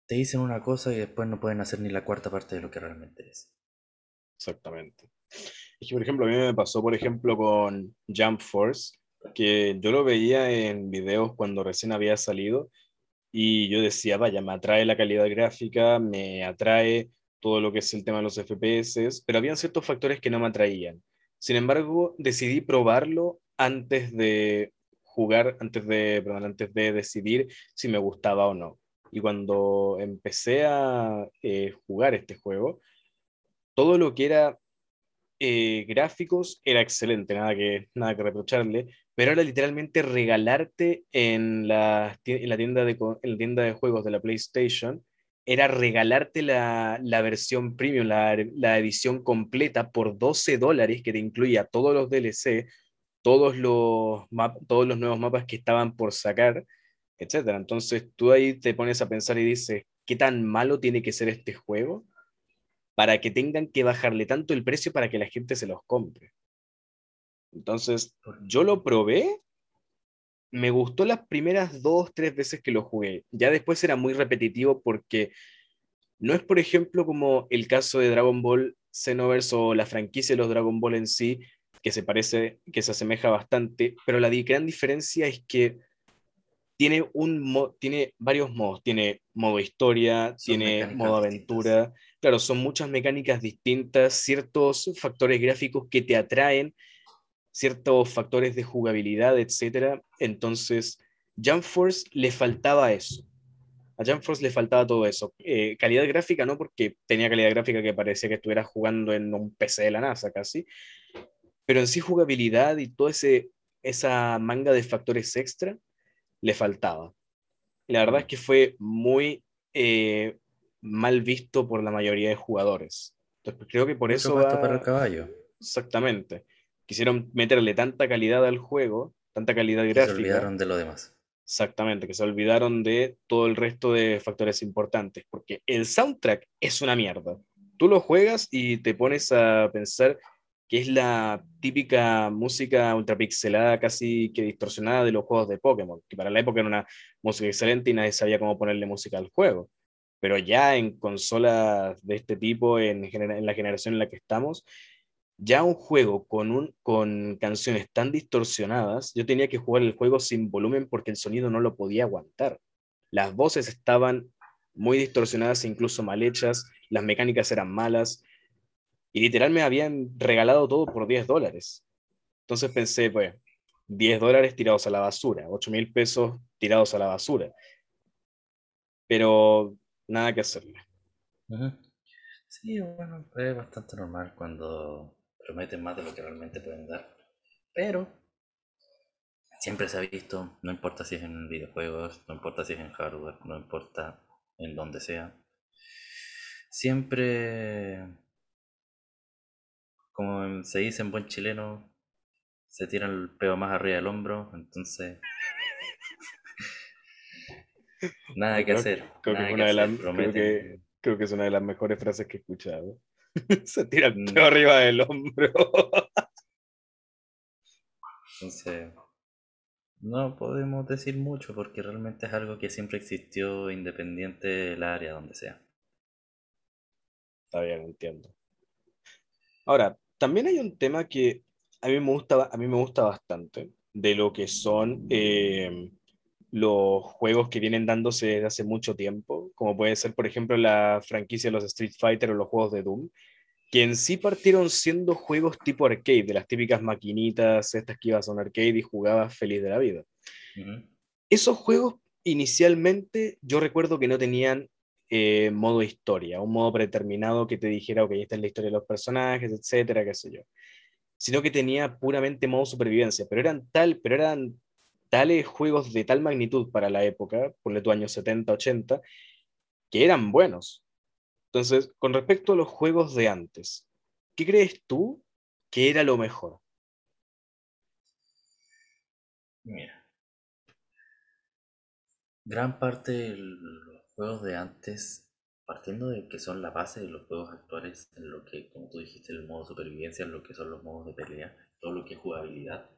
te dicen una cosa y después no pueden hacer ni la cuarta parte de lo que realmente es. Exactamente. Por ejemplo, a mí me pasó, por ejemplo, con Jump Force, que yo lo veía en videos cuando recién había salido y yo decía, vaya, me atrae la calidad gráfica, me atrae todo lo que es el tema de los FPS, pero habían ciertos factores que no me atraían. Sin embargo, decidí probarlo antes de jugar, antes de, perdón, antes de decidir si me gustaba o no. Y cuando empecé a eh, jugar este juego, todo lo que era eh, gráficos era excelente, nada que, nada que reprocharle, pero era literalmente regalarte en la, en la, tienda, de, en la tienda de juegos de la PlayStation, era regalarte la, la versión premium, la, la, edición completa por 12 dólares que te incluía todos los DLC, todos los, todos los nuevos mapas que estaban por sacar, etc. Entonces tú ahí te pones a pensar y dices, ¿qué tan malo tiene que ser este juego para que tengan que bajarle tanto el precio para que la gente se los compre? Entonces, yo lo probé, me gustó las primeras dos, tres veces que lo jugué. Ya después era muy repetitivo porque no es, por ejemplo, como el caso de Dragon Ball Xenoverse o la franquicia de los Dragon Ball en sí, que se parece, que se asemeja bastante, pero la gran diferencia es que tiene, un tiene varios modos. Tiene modo historia, tiene modo aventura. Claro, son muchas mecánicas distintas, ciertos factores gráficos que te atraen ciertos factores de jugabilidad, etc. Entonces, Jump Force le faltaba eso. A Jump Force le faltaba todo eso. Eh, calidad gráfica no, porque tenía calidad gráfica que parecía que estuviera jugando en un PC de la NASA casi, pero en sí jugabilidad y toda esa manga de factores extra le faltaba. la verdad es que fue muy eh, mal visto por la mayoría de jugadores. Entonces, creo que por eso... para el caballo. Exactamente quisieron meterle tanta calidad al juego, tanta calidad gráfica. Que se olvidaron de lo demás. Exactamente, que se olvidaron de todo el resto de factores importantes, porque el soundtrack es una mierda. Tú lo juegas y te pones a pensar que es la típica música ultrapixelada, casi que distorsionada de los juegos de Pokémon, que para la época era una música excelente y nadie sabía cómo ponerle música al juego. Pero ya en consolas de este tipo, en, la generación en la que estamos, ya un juego con, un, con canciones tan distorsionadas, yo tenía que jugar el juego sin volumen porque el sonido no lo podía aguantar. Las voces estaban muy distorsionadas, incluso mal hechas, las mecánicas eran malas, y literal me habían regalado todo por 10 dólares. Entonces pensé, pues, 10 dólares tirados a la basura, 8 mil pesos tirados a la basura. Pero nada que hacerle. Sí, bueno, es bastante normal cuando prometen más de lo que realmente pueden dar. Pero siempre se ha visto, no importa si es en videojuegos, no importa si es en hardware, no importa en donde sea. Siempre, como se dice en buen chileno, se tira el peo más arriba del hombro, entonces nada que hacer. Creo, que, creo que es una de las mejores frases que he escuchado. Se tira el mm. arriba del hombro. Entonces, no podemos decir mucho porque realmente es algo que siempre existió independiente del área donde sea. Está bien, entiendo. Ahora, también hay un tema que a mí me gusta, a mí me gusta bastante de lo que son eh, los juegos que vienen dándose desde hace mucho tiempo, como puede ser, por ejemplo, la franquicia de los Street Fighter o los juegos de Doom, que en sí partieron siendo juegos tipo arcade, de las típicas maquinitas, estas que ibas a un arcade y jugabas feliz de la vida. Esos juegos inicialmente yo recuerdo que no tenían eh, modo historia, un modo predeterminado que te dijera, ok, esta es la historia de los personajes, etcétera, qué sé yo. Sino que tenía puramente modo supervivencia, pero eran tal, pero eran tales juegos de tal magnitud para la época, por tu año 70, 80, que eran buenos. Entonces, con respecto a los juegos de antes, ¿qué crees tú que era lo mejor? Mira, gran parte de los juegos de antes, partiendo de que son la base de los juegos actuales, en lo que, como tú dijiste, el modo supervivencia, en lo que son los modos de pelea, todo lo que es jugabilidad,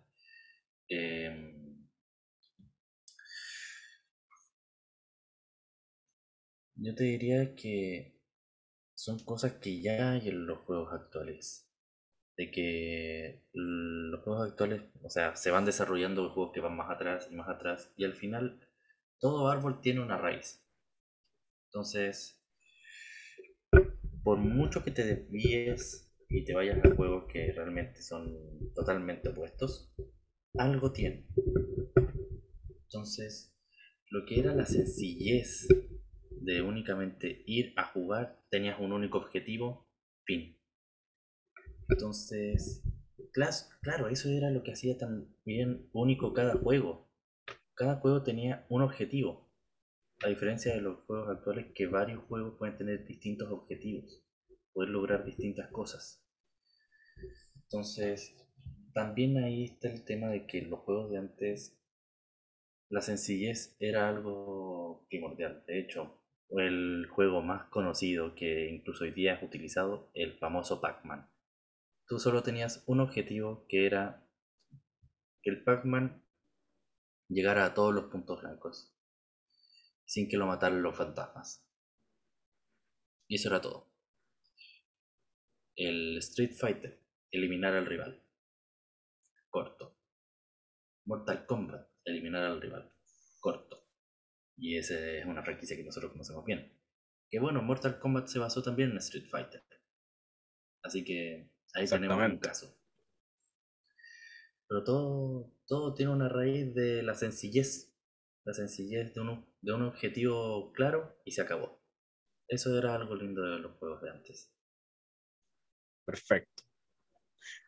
eh, Yo te diría que son cosas que ya hay en los juegos actuales. De que los juegos actuales, o sea, se van desarrollando juegos que van más atrás y más atrás, y al final todo árbol tiene una raíz. Entonces, por mucho que te desvíes y te vayas a juegos que realmente son totalmente opuestos, algo tiene. Entonces, lo que era la sencillez de únicamente ir a jugar, tenías un único objetivo, fin. Entonces, claro, eso era lo que hacía también único cada juego. Cada juego tenía un objetivo. A diferencia de los juegos actuales, que varios juegos pueden tener distintos objetivos, poder lograr distintas cosas. Entonces, también ahí está el tema de que los juegos de antes, la sencillez era algo primordial. De hecho, el juego más conocido que incluso hoy día es utilizado, el famoso Pac-Man. Tú solo tenías un objetivo que era que el Pac-Man llegara a todos los puntos blancos sin que lo mataran los fantasmas. Y eso era todo. El Street Fighter, eliminar al rival. Corto. Mortal Kombat, eliminar al rival. Corto. Y esa es una franquicia que nosotros conocemos bien. Que bueno, Mortal Kombat se basó también en Street Fighter. Así que ahí tenemos un caso. Pero todo, todo tiene una raíz de la sencillez. La sencillez de un, de un objetivo claro y se acabó. Eso era algo lindo de los juegos de antes. Perfecto.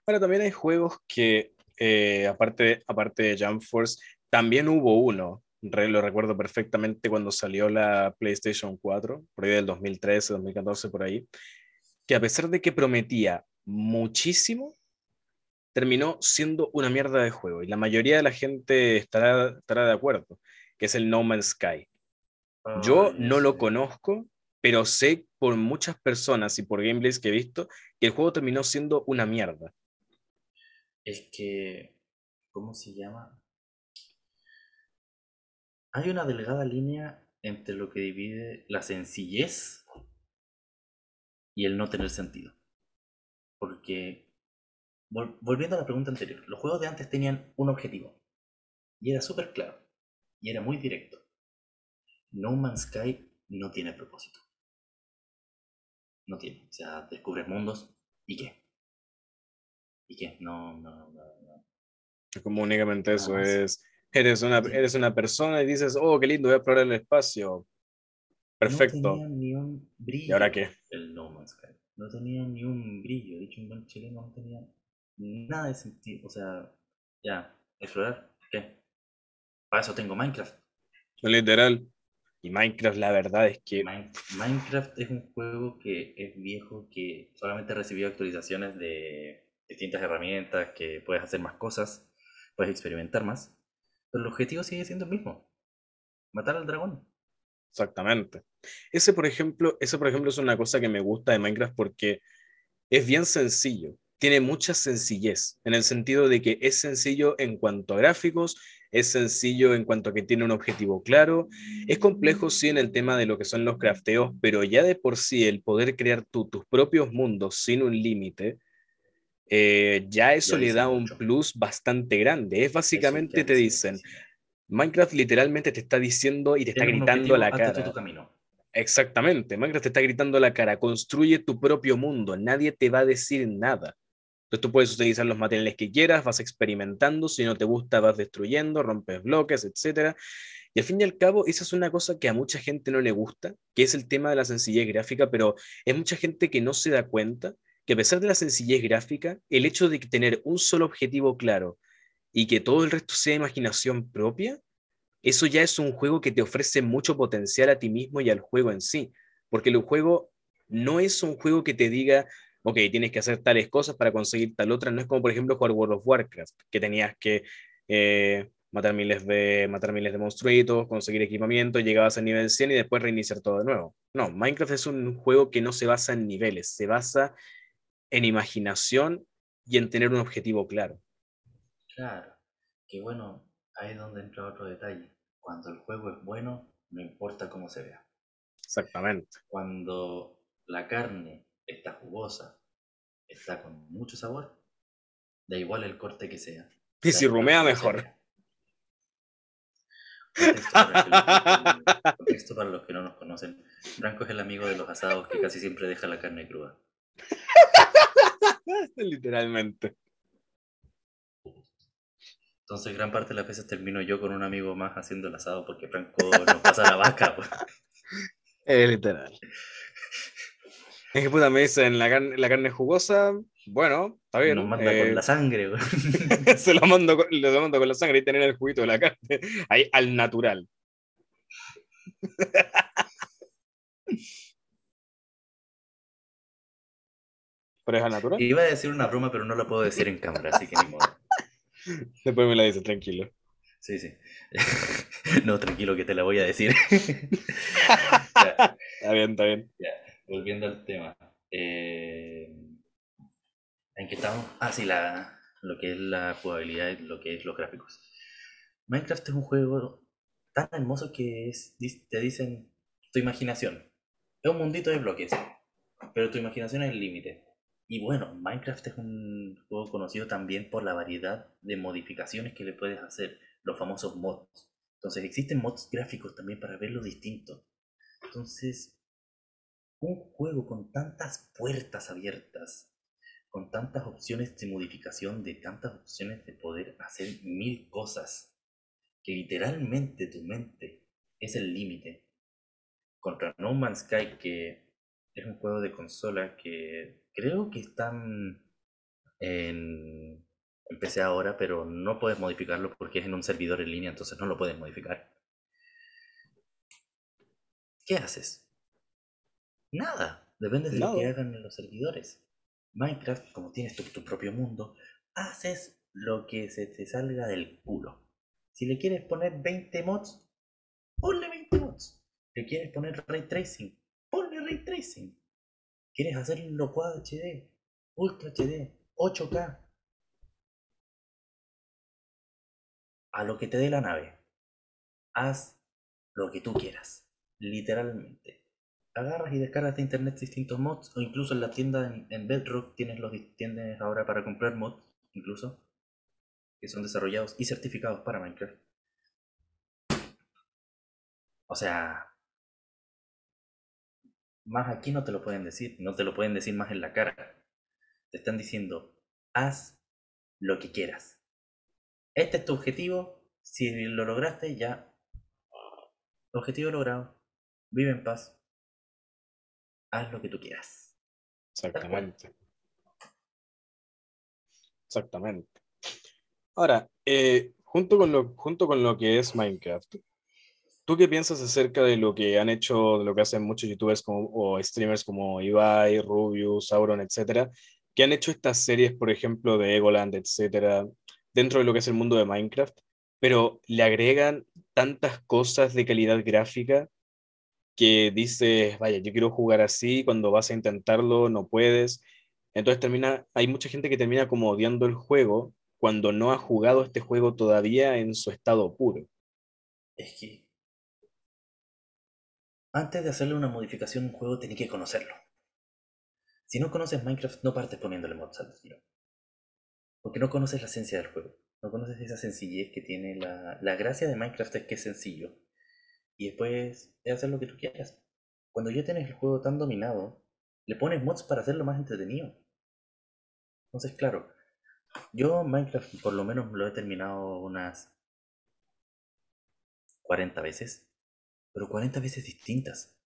Ahora también hay juegos que, eh, aparte, aparte de Jump Force, también hubo uno lo recuerdo perfectamente cuando salió la PlayStation 4, por ahí del 2013, 2014, por ahí, que a pesar de que prometía muchísimo, terminó siendo una mierda de juego y la mayoría de la gente estará, estará de acuerdo, que es el No Man's Sky. Yo no lo conozco, pero sé por muchas personas y por gameplays que he visto que el juego terminó siendo una mierda. Es que, ¿cómo se llama? Hay una delgada línea entre lo que divide la sencillez y el no tener sentido. Porque, volviendo a la pregunta anterior, los juegos de antes tenían un objetivo. Y era súper claro. Y era muy directo. No Man's Sky no tiene propósito. No tiene. O sea, descubres mundos y qué. ¿Y qué? No, no, no, no. Como únicamente eso es Eres una, eres una persona y dices, oh, qué lindo, voy a explorar el espacio. Perfecto. No tenía ni un brillo. ¿Y ahora qué? El No Man's Sky. No tenía ni un brillo. Dicho un buen chileno, no tenía nada de sentido. O sea, ya, explorar, ¿qué? Para eso tengo Minecraft. Literal. Y Minecraft, la verdad es que. Minecraft es un juego que es viejo, que solamente recibió actualizaciones de distintas herramientas, que puedes hacer más cosas, puedes experimentar más. Pero el objetivo sigue siendo el mismo. Matar al dragón. Exactamente. Ese, por ejemplo, ese, por ejemplo, es una cosa que me gusta de Minecraft porque es bien sencillo. Tiene mucha sencillez, en el sentido de que es sencillo en cuanto a gráficos, es sencillo en cuanto a que tiene un objetivo claro. Es complejo, sí, en el tema de lo que son los crafteos, pero ya de por sí el poder crear tú tus propios mundos sin un límite, eh, ya eso le da un plus bastante grande. Es básicamente te dicen, Minecraft literalmente te está diciendo y te está gritando a la cara. Exactamente, Minecraft te está gritando a la cara, construye tu propio mundo, nadie te va a decir nada. Tú puedes utilizar los materiales que quieras, vas experimentando, si no te gusta vas destruyendo, rompes bloques, etc. Y al fin y al cabo, esa es una cosa que a mucha gente no le gusta, que es el tema de la sencillez gráfica, pero es mucha gente que no se da cuenta que a pesar de la sencillez gráfica, el hecho de tener un solo objetivo claro y que todo el resto sea imaginación propia, eso ya es un juego que te ofrece mucho potencial a ti mismo y al juego en sí, porque el juego no es un juego que te diga, ok, tienes que hacer tales cosas para conseguir tal otra, no es como por ejemplo jugar World of Warcraft, que tenías que eh, matar, miles de, matar miles de monstruitos, conseguir equipamiento, llegabas al nivel 100 y después reiniciar todo de nuevo. No, Minecraft es un juego que no se basa en niveles, se basa en imaginación y en tener un objetivo claro. Claro, que bueno, ahí es donde entra otro detalle. Cuando el juego es bueno, no importa cómo se vea. Exactamente. Cuando la carne está jugosa, está con mucho sabor, da igual el corte que sea. Y si rumea mejor. Contexto para, los que no nos conocen. Franco es el amigo de los asados que casi siempre deja la carne cruda. Literalmente. Entonces, gran parte de las veces termino yo con un amigo más haciendo el asado porque Franco nos pasa la vaca. Es literal. Es que puta me dicen la carne, la carne jugosa, bueno, está bien. Nos manda con eh, la sangre. se lo mando, con, lo mando con la sangre y tener el juguito de la carne ahí al natural. ¿Pero es al natural? Iba a decir una broma, pero no la puedo decir en cámara, así que ni modo. Después me la dices, tranquilo. Sí, sí. no, tranquilo que te la voy a decir. está bien, está bien. Ya, volviendo al tema. Eh, ¿En qué estamos? Ah, sí, la, lo que es la jugabilidad lo que es los gráficos. Minecraft es un juego tan hermoso que es, te dicen tu imaginación. Es un mundito de bloques, pero tu imaginación es el límite. Y bueno, Minecraft es un juego conocido también por la variedad de modificaciones que le puedes hacer, los famosos mods. Entonces existen mods gráficos también para verlo distinto. Entonces, un juego con tantas puertas abiertas, con tantas opciones de modificación, de tantas opciones de poder hacer mil cosas, que literalmente tu mente es el límite. Contra No Man's Sky, que es un juego de consola que creo que están en, PC ahora, pero no puedes modificarlo porque es en un servidor en línea, entonces no lo puedes modificar. ¿Qué haces? Nada. Depende de lo que hagan los servidores. Minecraft, como tienes tu, tu, propio mundo, haces lo que se te salga del culo. Si le quieres poner 20 mods, ponle 20 mods. ¿Le quieres poner ray tracing? Ponle ray tracing. ¿Quieres hacerlo Quad HD? Ultra HD, 8K. A lo que te dé la nave. Haz lo que tú quieras. Literalmente. Agarras y descargas de internet distintos mods. O incluso en la tienda en, Bedrock tienes los tienes ahora para comprar mods. Incluso. Que son desarrollados y certificados para Minecraft. O sea, más aquí no te lo pueden decir, no te lo pueden decir más en la cara. Te están diciendo, haz lo que quieras. Este es tu objetivo, si lo lograste ya, objetivo logrado, vive en paz, haz lo que tú quieras. Exactamente. Exactamente. Ahora, eh, junto, con lo, junto con lo que es Minecraft, ¿Tú qué piensas acerca de lo que han hecho, de lo que hacen muchos youtubers como, o streamers como Ibai, Rubius, Sauron, etcétera, que han hecho estas series, por ejemplo, de Egoland, etcétera, dentro de lo que es el mundo de Minecraft, pero le agregan tantas cosas de calidad gráfica que dices, vaya, yo quiero jugar así, cuando vas a intentarlo no puedes. Entonces termina, hay mucha gente que termina como odiando el juego cuando no ha jugado este juego todavía en su estado puro. Es que antes de hacerle una modificación a un juego, tenés que conocerlo. Si no conoces Minecraft, no partes poniéndole mods al tiro. Porque no conoces la esencia del juego. No conoces esa sencillez que tiene la... La gracia de Minecraft es que es sencillo. Y después es hacer lo que tú quieras. Cuando ya tienes el juego tan dominado, le pones mods para hacerlo más entretenido. Entonces, claro, yo Minecraft por lo menos lo he terminado unas 40 veces pero 40 veces distintas.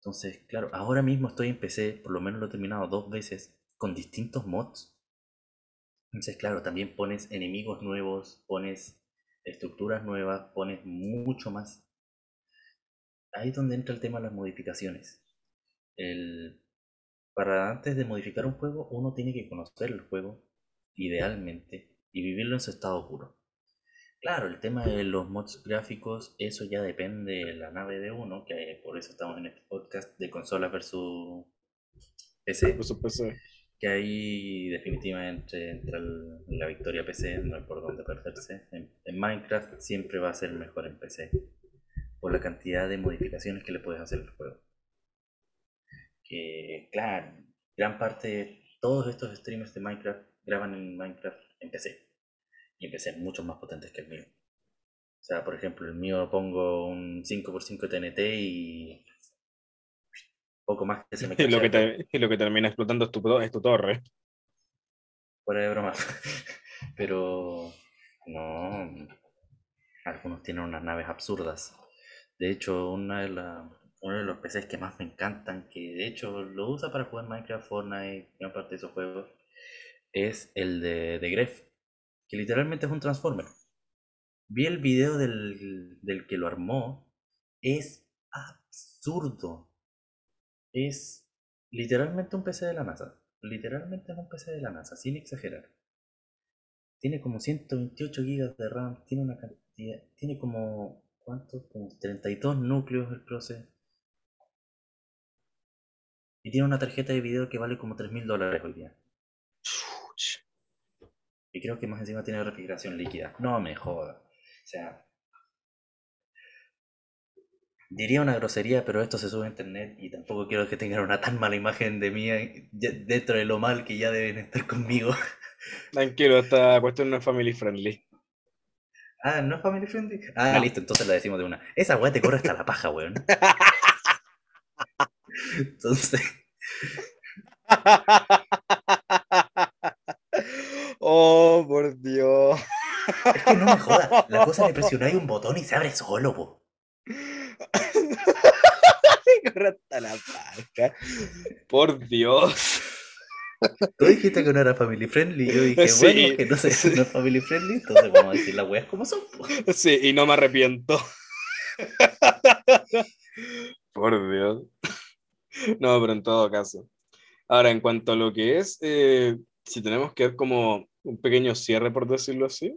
Entonces, claro, ahora mismo estoy en PC, por lo menos lo he terminado dos veces, con distintos mods. Entonces, claro, también pones enemigos nuevos, pones estructuras nuevas, pones mucho más. Ahí es donde entra el tema de las modificaciones. El... Para antes de modificar un juego, uno tiene que conocer el juego, idealmente, y vivirlo en su estado puro. Claro, el tema de los mods gráficos, eso ya depende de la nave de uno, que por eso estamos en este podcast de consola versus PC. PC. Que ahí definitivamente entra la victoria PC, no hay por dónde perderse. En, en, Minecraft siempre va a ser mejor en PC, por la cantidad de modificaciones que le puedes hacer al juego. que, claro, gran parte de todos estos streamers de Minecraft graban en Minecraft en PC. Y en PC mucho más potentes que el mío. O sea, por ejemplo, el mío pongo un 5x5 TNT y poco más que se me lo que, te- lo que termina explotando es tu, es tu torre. Fuera de broma. Pero no. Algunos tienen unas naves absurdas. De hecho, una de la- uno de los PCs que más me encantan, que de hecho lo usa para jugar Minecraft, Fortnite, gran parte de esos juegos, es el de, de Gref, que literalmente es un Transformer. Vi el video del, del que lo armó. Es absurdo. Es literalmente un PC de la NASA. Literalmente es un PC de la NASA, sin exagerar. Tiene como 128 GB de RAM, tiene una cantidad, tiene como, ¿cuántos? Como 32 núcleos el proceso. Y tiene una tarjeta de video que vale como 3 mil dólares hoy día. Y creo que más encima tiene refrigeración líquida. No me joda. O sea. Diría una grosería, pero esto se sube a internet y tampoco quiero que tengan una tan mala imagen de mí eh, dentro de lo mal que ya deben estar conmigo. Tranquilo, esta cuestión no es family friendly. Ah, ¿no es family friendly? Ah, No. listo, entonces la decimos de una. Esa weá te corre hasta la paja, weón. Entonces, oh, por Dios. es que no me jodas. La cosa le presionáis un botón y se abre solo, po. Corre hasta la paja. Por Dios. Tú dijiste que no era family friendly y yo dije, Sí, bueno, que no, sé, sí. no es family friendly, entonces vamos a decir las weas como son, po. Sí, y no me arrepiento. Por Dios. No, pero en todo caso. Ahora, en cuanto a lo que es, eh, si tenemos que ver como un pequeño cierre, por decirlo así,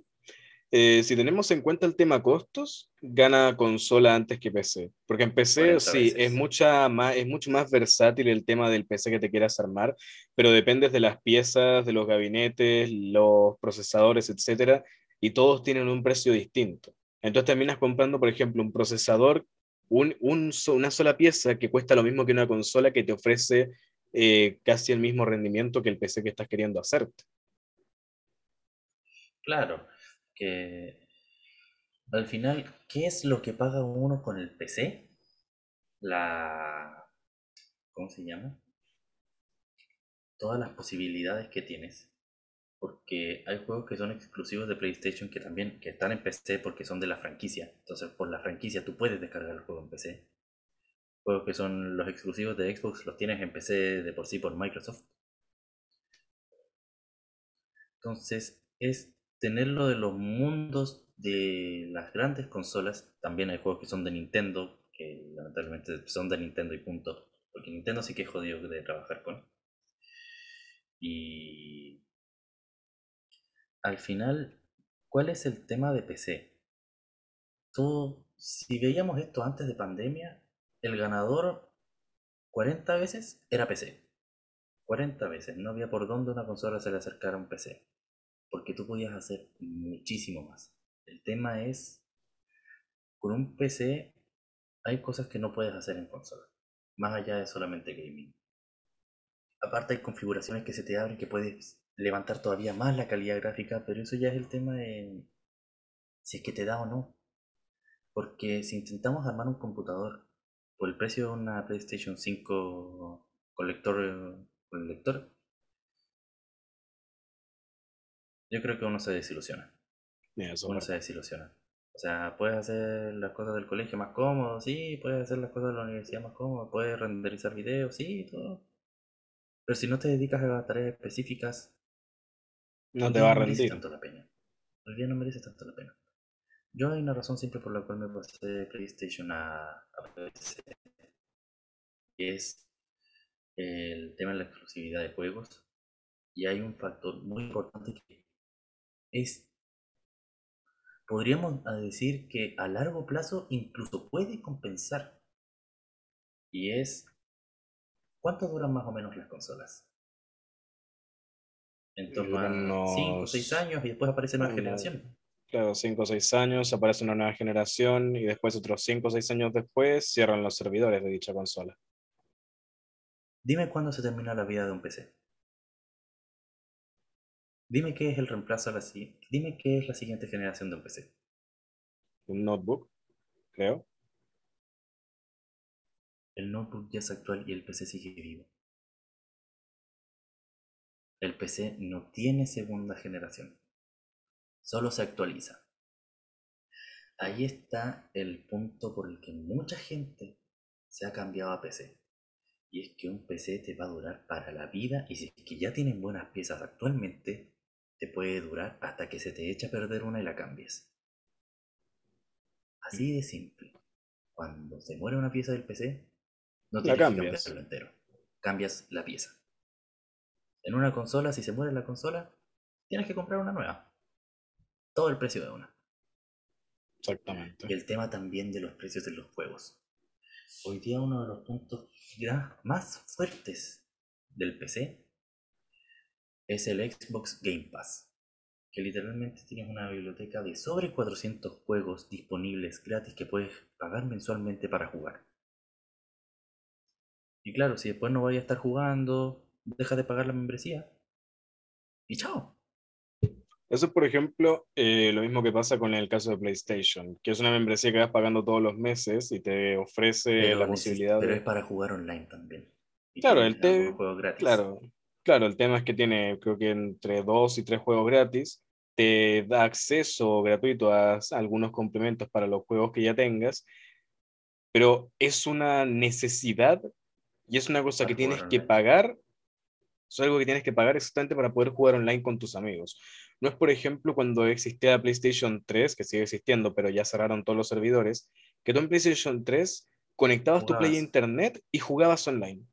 eh, si tenemos en cuenta el tema costos, gana consola antes que PC. Porque en PC 40 sí, veces. es, mucha más, es mucho más versátil el tema del PC que te quieras armar, pero dependes de las piezas, de los gabinetes, los procesadores, etcétera, y todos tienen un precio distinto. Entonces terminas comprando, por ejemplo, un procesador, un, un una sola pieza que cuesta lo mismo que una consola que te ofrece eh, casi el mismo rendimiento que el PC que estás queriendo hacerte. Claro, que al final, ¿qué es lo que paga uno con el PC? La... ¿Cómo se llama? Todas las posibilidades que tienes. Porque hay juegos que son exclusivos de PlayStation que también que están en PC porque son de la franquicia. Entonces, por la franquicia tú puedes descargar el juego en PC. Juegos que son los exclusivos de Xbox los tienes en PC de por sí por Microsoft. Entonces, es tenerlo de los mundos de las grandes consolas. También hay juegos que son de Nintendo, que lamentablemente son de Nintendo y punto. Porque Nintendo sí que es jodido de trabajar con. Y al final, ¿cuál es el tema de PC? Todo, si veíamos esto antes de pandemia, el ganador 40 veces era PC. 40 veces. No había por dónde una consola se le acercara a un PC. Porque tú podías hacer muchísimo más. El tema es, con un PC hay cosas que no puedes hacer en consola. Más allá de solamente gaming. Aparte hay configuraciones que se te abren que puedes levantar todavía más la calidad gráfica, pero eso ya es el tema de si es que te da o no. Porque si intentamos armar un computador por el precio de una PlayStation 5 con lector, con lector, yo creo que uno se desilusiona. Eso Uno se desilusiona. O sea, puedes hacer las cosas del colegio más cómodo, sí, puedes hacer las cosas de la universidad más cómodo, puedes renderizar videos, sí, todo. Pero si no te dedicas a tareas específicas, no te va a no rendir. tanto la pena. El día no merece tanto la pena. Yo hay una razón simple por la cual me pasé de PlayStation a, a PC. Y es el tema de la exclusividad de juegos. Y hay un factor muy importante que es, podríamos decir que a largo plazo incluso puede compensar. Y es, ¿cuánto duran más o menos las consolas? En torno a Duran 5 o 6 unos- años y después aparece nueva unos- generación. Claro, 5 o 6 años, aparece una nueva generación y después otros 5 o 6 años después cierran los servidores de dicha consola. Dime cuándo se termina la vida de un PC. Dime qué es el reemplazo a la siguiente. Dime qué es la siguiente generación de un PC. Un notebook, creo. El notebook ya es actual y el PC sigue vivo. El PC no tiene segunda generación. Solo se actualiza. Ahí está el punto por el que mucha gente se ha cambiado a PC. Y es que un PC te va a durar para la vida y si es que ya tienen buenas piezas actualmente, te puede durar hasta que se te eche a perder una y la cambies. Así de simple. Cuando se muere una pieza del PC, no tienes que cambiarlo entero. Cambias la pieza. En una consola, si se muere la consola, tienes que comprar una nueva. Todo el precio de una. Exactamente. Y el tema también de los precios de los juegos. Hoy día uno de los puntos más fuertes del PC es el Xbox Game Pass, que literalmente tienes una biblioteca de sobre 400 juegos disponibles gratis que puedes pagar mensualmente para jugar. Y claro, si después no vayas a estar jugando, deja de pagar la membresía. Y chao. Eso es, por ejemplo, eh, lo mismo que pasa con el caso de PlayStation, que es una membresía que vas pagando todos los meses y te ofrece la posibilidad pero es para jugar online también. claro, el tema. Claro, claro, el tema es que tiene, creo que entre dos y tres juegos gratis, te da acceso gratuito a, algunos complementos para los juegos que ya tengas, pero es una necesidad y es una cosa que tienes que pagar, es algo que tienes que pagar exactamente para poder jugar online con tus amigos. No es, por ejemplo, cuando existía PlayStation 3, que sigue existiendo, pero ya cerraron todos los servidores, que tú en PlayStation 3 conectabas tu Play a Internet y jugabas online.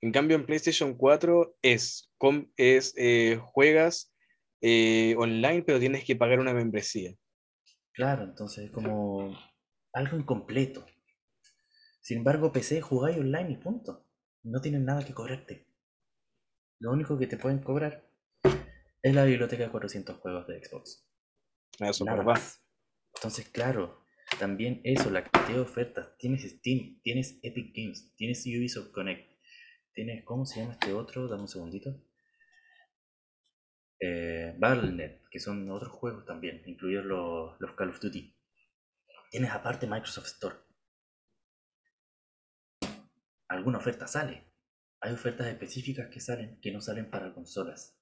En cambio, en PlayStation 4 es, es eh, juegas eh, online, pero tienes que pagar una membresía. Claro, entonces es como algo incompleto. Sin embargo, PC jugáis online y punto. No tienen nada que cobrarte. Lo único que te pueden cobrar es la biblioteca de 400 juegos de Xbox. Eso Nada más. Entonces, claro, también eso, la cantidad de ofertas. Tienes Steam, tienes Epic Games, tienes Ubisoft Connect, tienes, ¿cómo se llama este otro? Dame un segundito. Eh, Battle.net, que son otros juegos también, incluidos los, los Call of Duty. Tienes aparte Microsoft Store. Alguna oferta sale. Hay ofertas específicas que salen que no salen para consolas.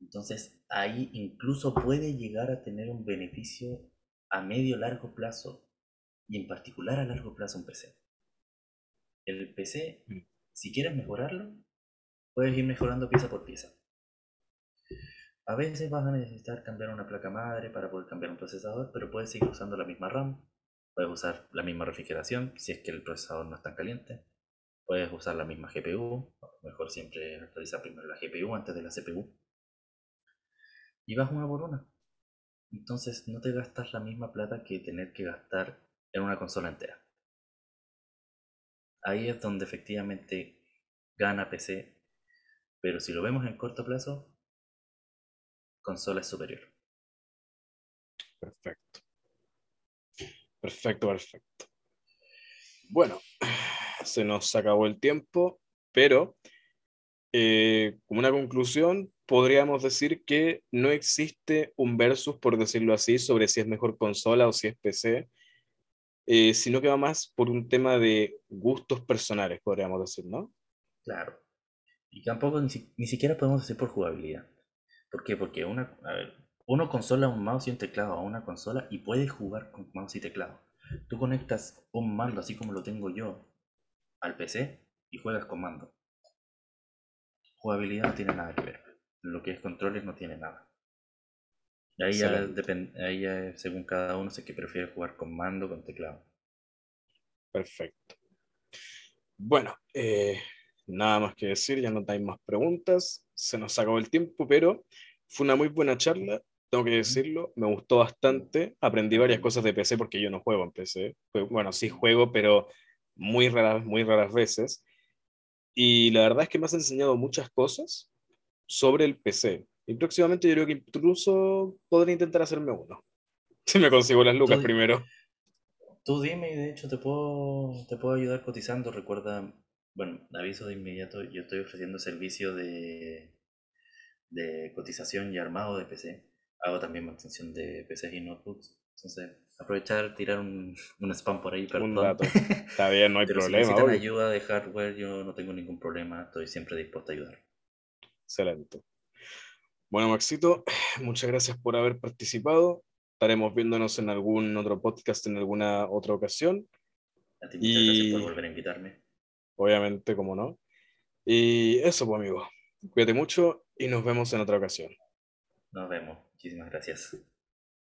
Entonces ahí incluso puede llegar a tener un beneficio a medio largo plazo y en particular a largo plazo un PC. El PC, mm. Si quieres mejorarlo, puedes ir mejorando pieza por pieza. A veces vas a necesitar cambiar una placa madre para poder cambiar un procesador, pero puedes seguir usando la misma RAM, puedes usar la misma refrigeración si es que el procesador no está caliente, puedes usar la misma GPU, mejor siempre actualizar primero la GPU antes de la CPU y vas una por una. Entonces no te gastas la misma plata que tener que gastar en una consola entera. Ahí es donde efectivamente gana PC, pero si lo vemos en corto plazo, consola es superior. Perfecto. Perfecto, perfecto. Bueno, se nos acabó el tiempo, pero eh, como una conclusión, podríamos decir que no existe un versus, por decirlo así, sobre si es mejor consola o si es PC, eh, sino que va más por un tema de gustos personales, podríamos decir, ¿no? Claro. Y tampoco ni, siquiera podemos decir por jugabilidad. ¿Por qué? Porque una, uno consola un mouse y un teclado a una consola y puede jugar con mouse y teclado. Tú conectas un mando así como lo tengo yo al PC y juegas con mando. Jugabilidad no tiene nada que ver lo que es controles no tiene nada. Ahí ya, depende, ahí ya según cada uno sé que prefiere jugar con mando o con teclado. Perfecto. Bueno, eh, nada más que decir, ya no hay más preguntas, se nos acabó el tiempo, pero fue una muy buena charla, tengo que decirlo, me gustó bastante, aprendí varias cosas de PC porque yo no juego en PC, bueno, sí juego, pero muy raras, muy raras veces, y la verdad es que me has enseñado muchas cosas, sobre el PC. Y próximamente yo creo que incluso podré intentar hacerme uno. Si me consigo las lucas primero. Tú dime y de hecho te puedo, te puedo ayudar cotizando. Recuerda, bueno, aviso de inmediato, yo estoy ofreciendo servicio de, de cotización y armado de PC. Hago también mantención de PCs y notebooks. Entonces, aprovechar, tirar un, un spam por ahí, perdón. Un dato. Está bien, no hay Pero si problema. necesitan obvio. ayuda de hardware, yo no tengo ningún problema. Estoy siempre dispuesto a ayudar. Excelente. Bueno, Maxito, muchas gracias por haber participado. Estaremos viéndonos en algún otro podcast en alguna otra ocasión, A ti muchas Y- gracias por volver a invitarme. obviamente, como no. Y eso, pues, amigo. Cuídate mucho y nos vemos en otra ocasión. Nos vemos. Muchísimas gracias.